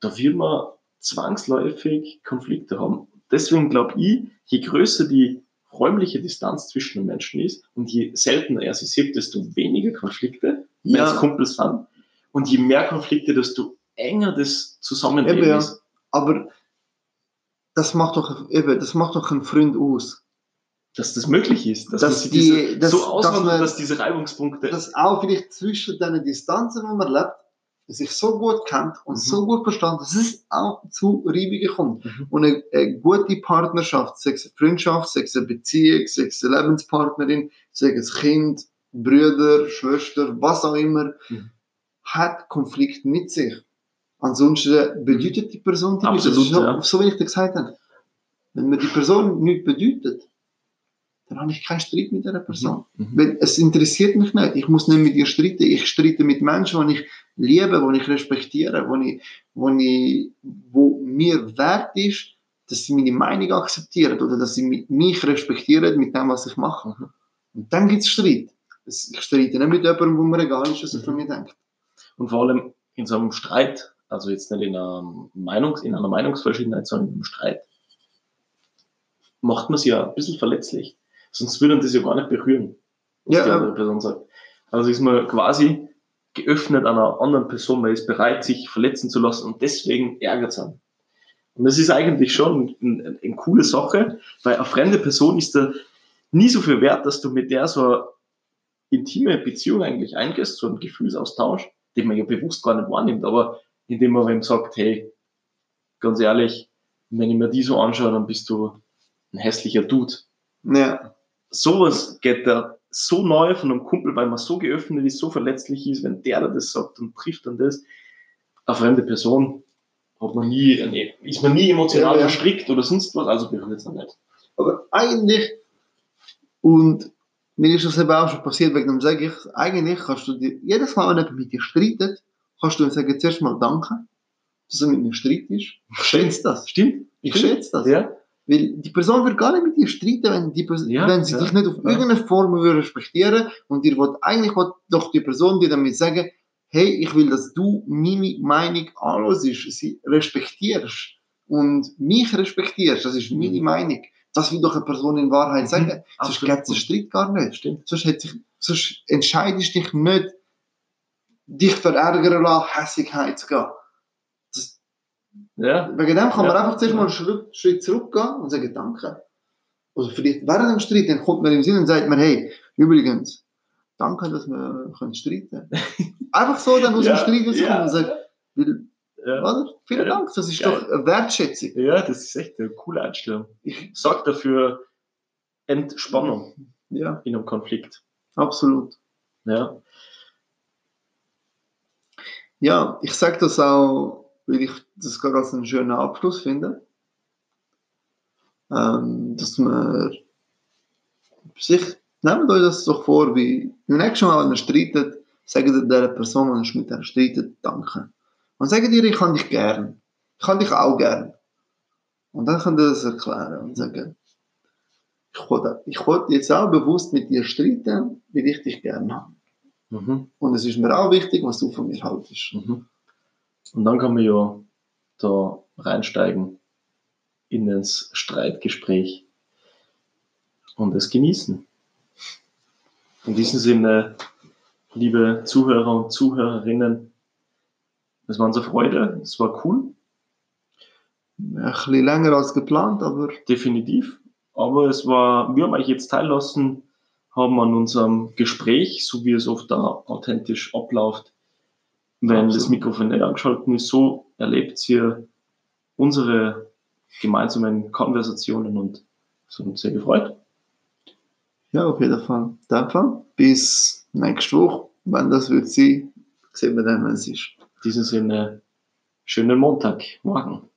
B: da wird man zwangsläufig Konflikte haben. Deswegen glaube ich, je größer die räumliche Distanz zwischen den Menschen ist und je seltener er sie sieht, desto weniger Konflikte, wenn es
A: Ja.
B: Kumpels sind. Und je mehr Konflikte, desto enger das Zusammenleben
A: Eben, ja.
B: ist.
A: Aber das macht doch, eben, das macht doch einen Freund aus.
B: Dass das möglich ist. Dass,
A: Dass
B: man
A: die-
B: diese,
A: dass-
B: so
A: dass
B: auswandert,
A: man-
B: dass diese Reibungspunkte.
A: Dass auch vielleicht zwischen den Distanzen, wo man lebt, sich so gut kennt und
B: Mhm.
A: so gut verstanden, dass es auch zu Reibungen kommt.
B: Mhm.
A: Und eine, eine gute Partnerschaft, sei es eine Freundschaft, sei es eine Beziehung, sei es eine Lebenspartnerin, sei es Kind, Brüder, Schwester, was auch immer,
B: Mhm.
A: hat Konflikt mit sich. Ansonsten bedeutet die Person die
B: Absolut,
A: nicht. Das ist so,
B: ja.
A: so wie ich dir gesagt habe. Wenn mir die Person nicht bedeutet, dann habe ich keinen Streit mit dieser Person.
B: Mhm.
A: Weil es interessiert mich nicht. Ich muss nicht mit ihr streiten. Ich streite mit Menschen, die ich liebe, die ich respektiere, wo, ich, wo, ich, wo mir wert ist, dass sie meine Meinung akzeptieren oder dass sie mi- mich respektieren mit dem, was ich mache.
B: Mhm.
A: Und dann gibt es Streit. Ich streite nicht mit jemandem, wo mir egal ist, was er von mir denkt.
B: Und vor allem in so einem Streit, also jetzt nicht in einer, Meinungs-, in einer Meinungsverschiedenheit, sondern in einem Streit, macht man sie ja ein bisschen verletzlich. Sonst würde das ja gar nicht berühren, was
A: Ja,
B: die
A: ja.
B: andere Person sagt. Also ist man quasi geöffnet einer anderen Person, man ist bereit, sich verletzen zu lassen und deswegen ärgert es einen. Und das ist eigentlich schon eine, eine coole Sache, weil eine fremde Person ist da nie so viel wert, dass du mit der so eine intime Beziehung eigentlich eingehst, so einen Gefühlsaustausch, den man ja bewusst gar nicht wahrnimmt, aber indem man ihm sagt, hey, ganz ehrlich, wenn ich mir die so anschaue, dann bist du ein hässlicher Dude.
A: Ja,
B: Sowas geht da so neu von einem Kumpel, weil man so geöffnet ist, so verletzlich ist, wenn der da das sagt und trifft dann das. Eine fremde Person hat man nie, ist man nie emotional
A: Ja, ja.
B: verstrickt oder sonst was, also berührt es nicht.
A: aber eigentlich, und mir ist das eben auch schon passiert, wegen dem sage ich, eigentlich kannst du dir, jedes Mal, wenn jemand mit dir streitet, kannst du ihm sagen, zuerst mal danke, dass er mit mir streitet ist. Ich schätze das.
B: Stimmt?
A: Ich schätze das.
B: Ja?
A: Weil die Person wird gar nicht mit dir streiten, wenn, die, Pers-
B: Ja,
A: wenn sie
B: ja,
A: dich nicht auf
B: ja.
A: irgendeine Form würde respektieren und dir will, eigentlich will doch die Person dir damit sagen, hey, ich will, dass du meine Meinung anhörst, sie respektierst und mich respektierst, das ist meine Meinung. Das will doch eine Person in Wahrheit
B: Mhm,
A: sagen. Sonst
B: absolut.
A: gibt es den Streit gar nicht.
B: Stimmt.
A: Sonst, hat sich, sonst entscheidest du dich nicht, dich verärgern lassen, Hässigkeit zu gehen.
B: Ja,
A: Wegen dem kann man
B: Ja.
A: einfach zuerst mal einen Schritt, Schritt zurückgehen und sagen Danke. Oder vielleicht während dem Streit, dann kommt man im Sinn und sagt mir, hey, übrigens, danke, dass wir können streiten Einfach so dann aus
B: Ja,
A: dem Streit rauskommen
B: ja.
A: und sagen, weil,
B: ja.
A: oder? Vielen. Dank, das ist
B: Geil.
A: doch eine Wertschätzung.
B: ja, das ist echt eine coole Einstellung.
A: Ich,
B: Sorgt dafür Entspannung
A: ja,
B: in einem Konflikt.
A: absolut.
B: Ja.
A: Ja, ich sage das auch, weil ich das gerade als einen schönen Abschluss finde. Ähm, dass man sich, nehmt euch das doch vor, wie beim nächsten Mal, wenn ihr streitet, sagt ihr der Person, die ihr mit der streitet, danke. Und sagt ihr, ich kann dich gern. Ich kann dich auch gern. Und dann könnt ihr das erklären und sagen, ich will, ich will jetzt auch bewusst mit dir streiten, weil ich dich gern habe.
B: Mhm.
A: Und es ist mir auch wichtig, was du von mir haltest.
B: Mhm. Und dann kann man ja da reinsteigen in das Streitgespräch und es genießen. In diesem Sinne, liebe Zuhörer und Zuhörerinnen, es war unsere Freude, es war cool,
A: Ein bisschen länger als geplant, aber
B: definitiv. Aber es war, wir haben euch jetzt teillassen, haben an unserem Gespräch, so wie es oft da authentisch abläuft, wenn das. Mikrofon nicht angeschaltet ist, so erlebt ihr unsere gemeinsamen Konversationen und es hat uns sehr gefreut.
A: ja, auf jeden Fall. Fall. Bis nächste Woche, wenn das wird sein, sehen wir dann, wenn es ist.
B: In diesem Sinne, schönen Montag, morgen.